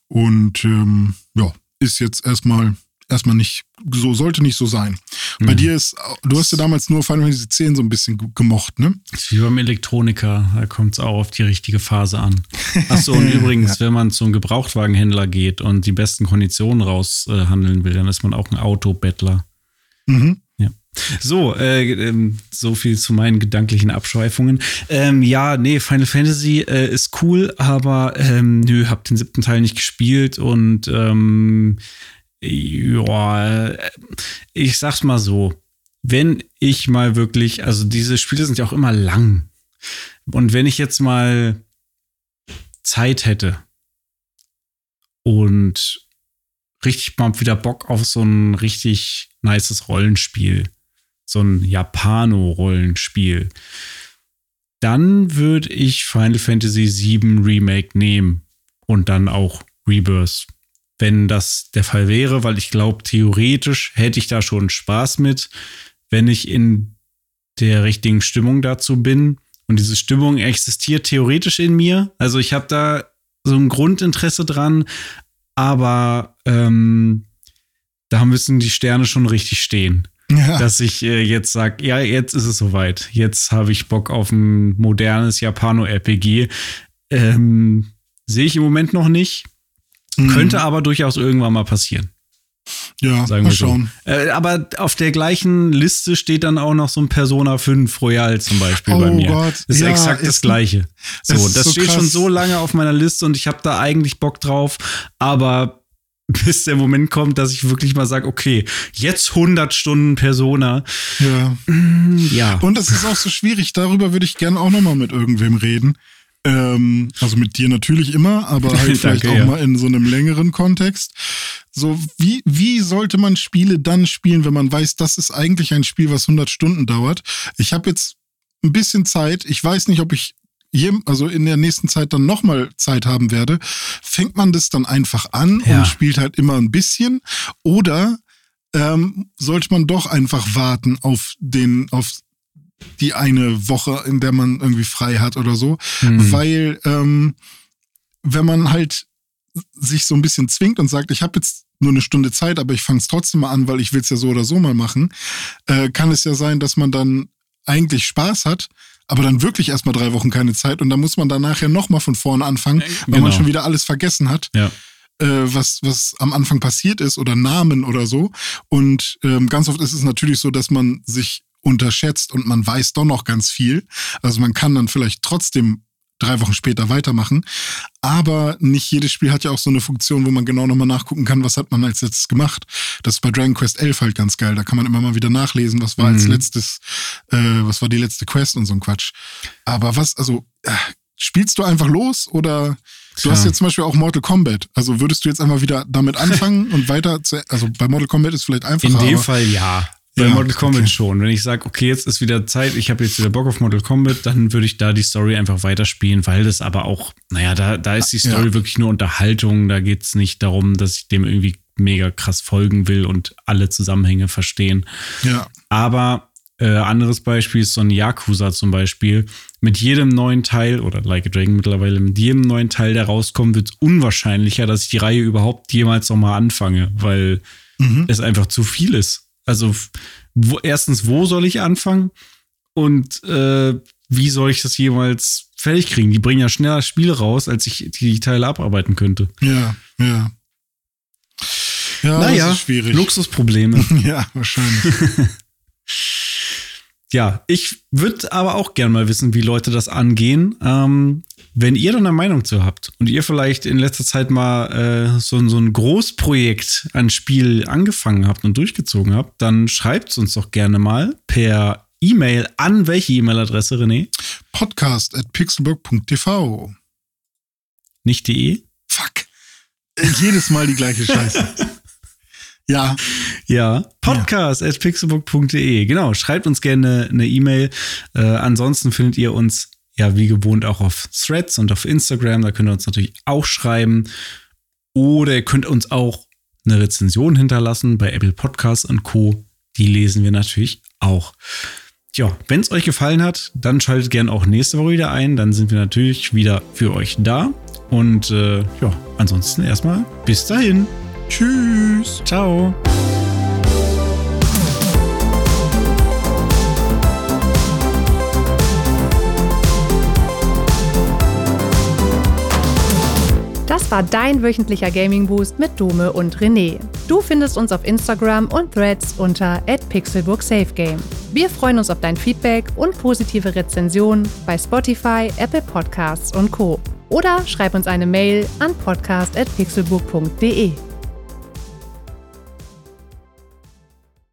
Und ähm, ja, ist jetzt erstmal erstmal nicht so, sollte nicht so sein. Mhm. Bei dir ist, du hast ja damals nur Final Fantasy 10 so ein bisschen gemocht, ne? Das ist wie beim Elektroniker, da kommt es auch auf die richtige Phase an. Achso, und übrigens, ja. wenn man zum Gebrauchtwagenhändler geht und die besten Konditionen raushandeln will, dann ist man auch ein Autobettler. Mhm. So, äh, ähm, so viel zu meinen gedanklichen Abschweifungen. Ähm, ja, nee, Final Fantasy äh, ist cool, aber ähm, nö, hab den siebten Teil nicht gespielt und ähm, ja, ich sag's mal so, wenn ich mal wirklich, also diese Spiele sind ja auch immer lang. Und wenn ich jetzt mal Zeit hätte und richtig mal wieder Bock auf so ein richtig nices Rollenspiel, so ein Japano-Rollenspiel, dann würde ich Final Fantasy VII Remake nehmen und dann auch Rebirth, wenn das der Fall wäre, weil ich glaube, theoretisch hätte ich da schon Spaß mit, wenn ich in der richtigen Stimmung dazu bin. Und diese Stimmung existiert theoretisch in mir. Also ich habe da so ein Grundinteresse dran, aber ähm, da müssen die Sterne schon richtig stehen. Ja. Dass ich äh, jetzt sage, ja, jetzt ist es soweit. Jetzt habe ich Bock auf ein modernes Japano-RPG. Ähm, Sehe ich im Moment noch nicht. Mhm. Könnte aber durchaus irgendwann mal passieren. Ja, sagen wir mal schauen. So. Äh, aber auf der gleichen Liste steht dann auch noch so ein Persona 5 Royal zum Beispiel oh bei mir. Gott. Das ist ja, exakt ist, das gleiche. So, das so steht krass. schon so lange auf meiner Liste und ich habe da eigentlich Bock drauf, aber bis der Moment kommt, dass ich wirklich mal sage, okay, jetzt 100 Stunden Persona. Ja. Mm, ja. Und das ist auch so schwierig. Darüber würde ich gerne auch noch mal mit irgendwem reden. Ähm, also mit dir natürlich immer, aber halt vielleicht Danke, auch ja. mal in so einem längeren Kontext. So, wie, wie sollte man Spiele dann spielen, wenn man weiß, das ist eigentlich ein Spiel, was 100 Stunden dauert? Ich habe jetzt ein bisschen Zeit. Ich weiß nicht, ob ich also in der nächsten Zeit dann nochmal Zeit haben werde, fängt man das dann einfach an ja. und spielt halt immer ein bisschen? Oder ähm, sollte man doch einfach warten auf den, auf die eine Woche, in der man irgendwie frei hat oder so? Mhm. Weil ähm, wenn man halt sich so ein bisschen zwingt und sagt, ich habe jetzt nur eine Stunde Zeit, aber ich fange es trotzdem mal an, weil ich will es ja so oder so mal machen, äh, kann es ja sein, dass man dann eigentlich Spaß hat, aber dann wirklich erstmal drei Wochen keine Zeit und dann muss man dann nachher nochmal von vorne anfangen, weil genau. man schon wieder alles vergessen hat. Ja. Äh, was, was am Anfang passiert ist oder Namen oder so. Und ähm, ganz oft ist es natürlich so, dass man sich unterschätzt und man weiß doch noch ganz viel. Also man kann dann vielleicht trotzdem drei Wochen später weitermachen. Aber nicht jedes Spiel hat ja auch so eine Funktion, wo man genau nochmal nachgucken kann, was hat man als letztes gemacht. Das ist bei Dragon Quest 11 halt ganz geil. Da kann man immer mal wieder nachlesen, was war mhm. als letztes, äh, was war die letzte Quest und so ein Quatsch. Aber was, also, äh, spielst du einfach los oder Du hast jetzt zum Beispiel auch Mortal Kombat. Also würdest du jetzt einfach wieder damit anfangen und weiter zu, also bei Mortal Kombat ist vielleicht einfacher. In dem Fall ja. Bei Ja, Mortal Kombat okay. schon. Wenn ich sage, okay, jetzt ist wieder Zeit, ich habe jetzt wieder Bock auf Mortal Kombat, dann würde ich da die Story einfach weiterspielen, weil das aber auch, naja, da, da ist die Story Ja. wirklich nur Unterhaltung. Da geht es nicht darum, dass ich dem irgendwie mega krass folgen will und alle Zusammenhänge verstehen. Ja. Aber äh, anderes Beispiel ist so ein Yakuza zum Beispiel. Mit jedem neuen Teil, oder Like a Dragon mittlerweile, mit jedem neuen Teil, der rauskommt, wird es unwahrscheinlicher, dass ich die Reihe überhaupt jemals nochmal anfange, weil Mhm. es einfach zu viel ist. Also wo, erstens, wo soll ich anfangen? Und äh, wie soll ich das jemals fertig kriegen? Die bringen ja schneller Spiele raus, als ich die Teile abarbeiten könnte. Ja, ja. Ja, naja, das ist schwierig. Luxusprobleme. Ja, wahrscheinlich. Ja, ich würde aber auch gern mal wissen, wie Leute das angehen. Ähm, wenn ihr da eine Meinung zu habt und ihr vielleicht in letzter Zeit mal äh, so, so ein Großprojekt an Spiel angefangen habt und durchgezogen habt, dann schreibt es uns doch gerne mal per E-Mail an welche E-Mail-Adresse, René? Podcast at pixelburg.tv. Nicht de? Fuck. Äh, Jedes Mal die gleiche Scheiße. ja, Ja, podcast.pixelbook.de. Genau, schreibt uns gerne eine E-Mail. Äh, ansonsten findet ihr uns ja wie gewohnt auch auf Threads und auf Instagram. Da könnt ihr uns natürlich auch schreiben. Oder ihr könnt uns auch eine Rezension hinterlassen bei Apple Podcasts und Co. Die lesen wir natürlich auch. Tja, wenn es euch gefallen hat, dann schaltet gerne auch nächste Woche wieder ein. Dann sind wir natürlich wieder für euch da. Und äh, ja, ansonsten erstmal bis dahin. Tschüss. Ciao. Das war dein wöchentlicher Gaming Boost mit Dome und René. Du findest uns auf Instagram und Threads unter @pixelburgsafegame. Wir freuen uns auf dein Feedback und positive Rezensionen bei Spotify, Apple Podcasts und Co. Oder schreib uns eine Mail an podcast@pixelburg.de.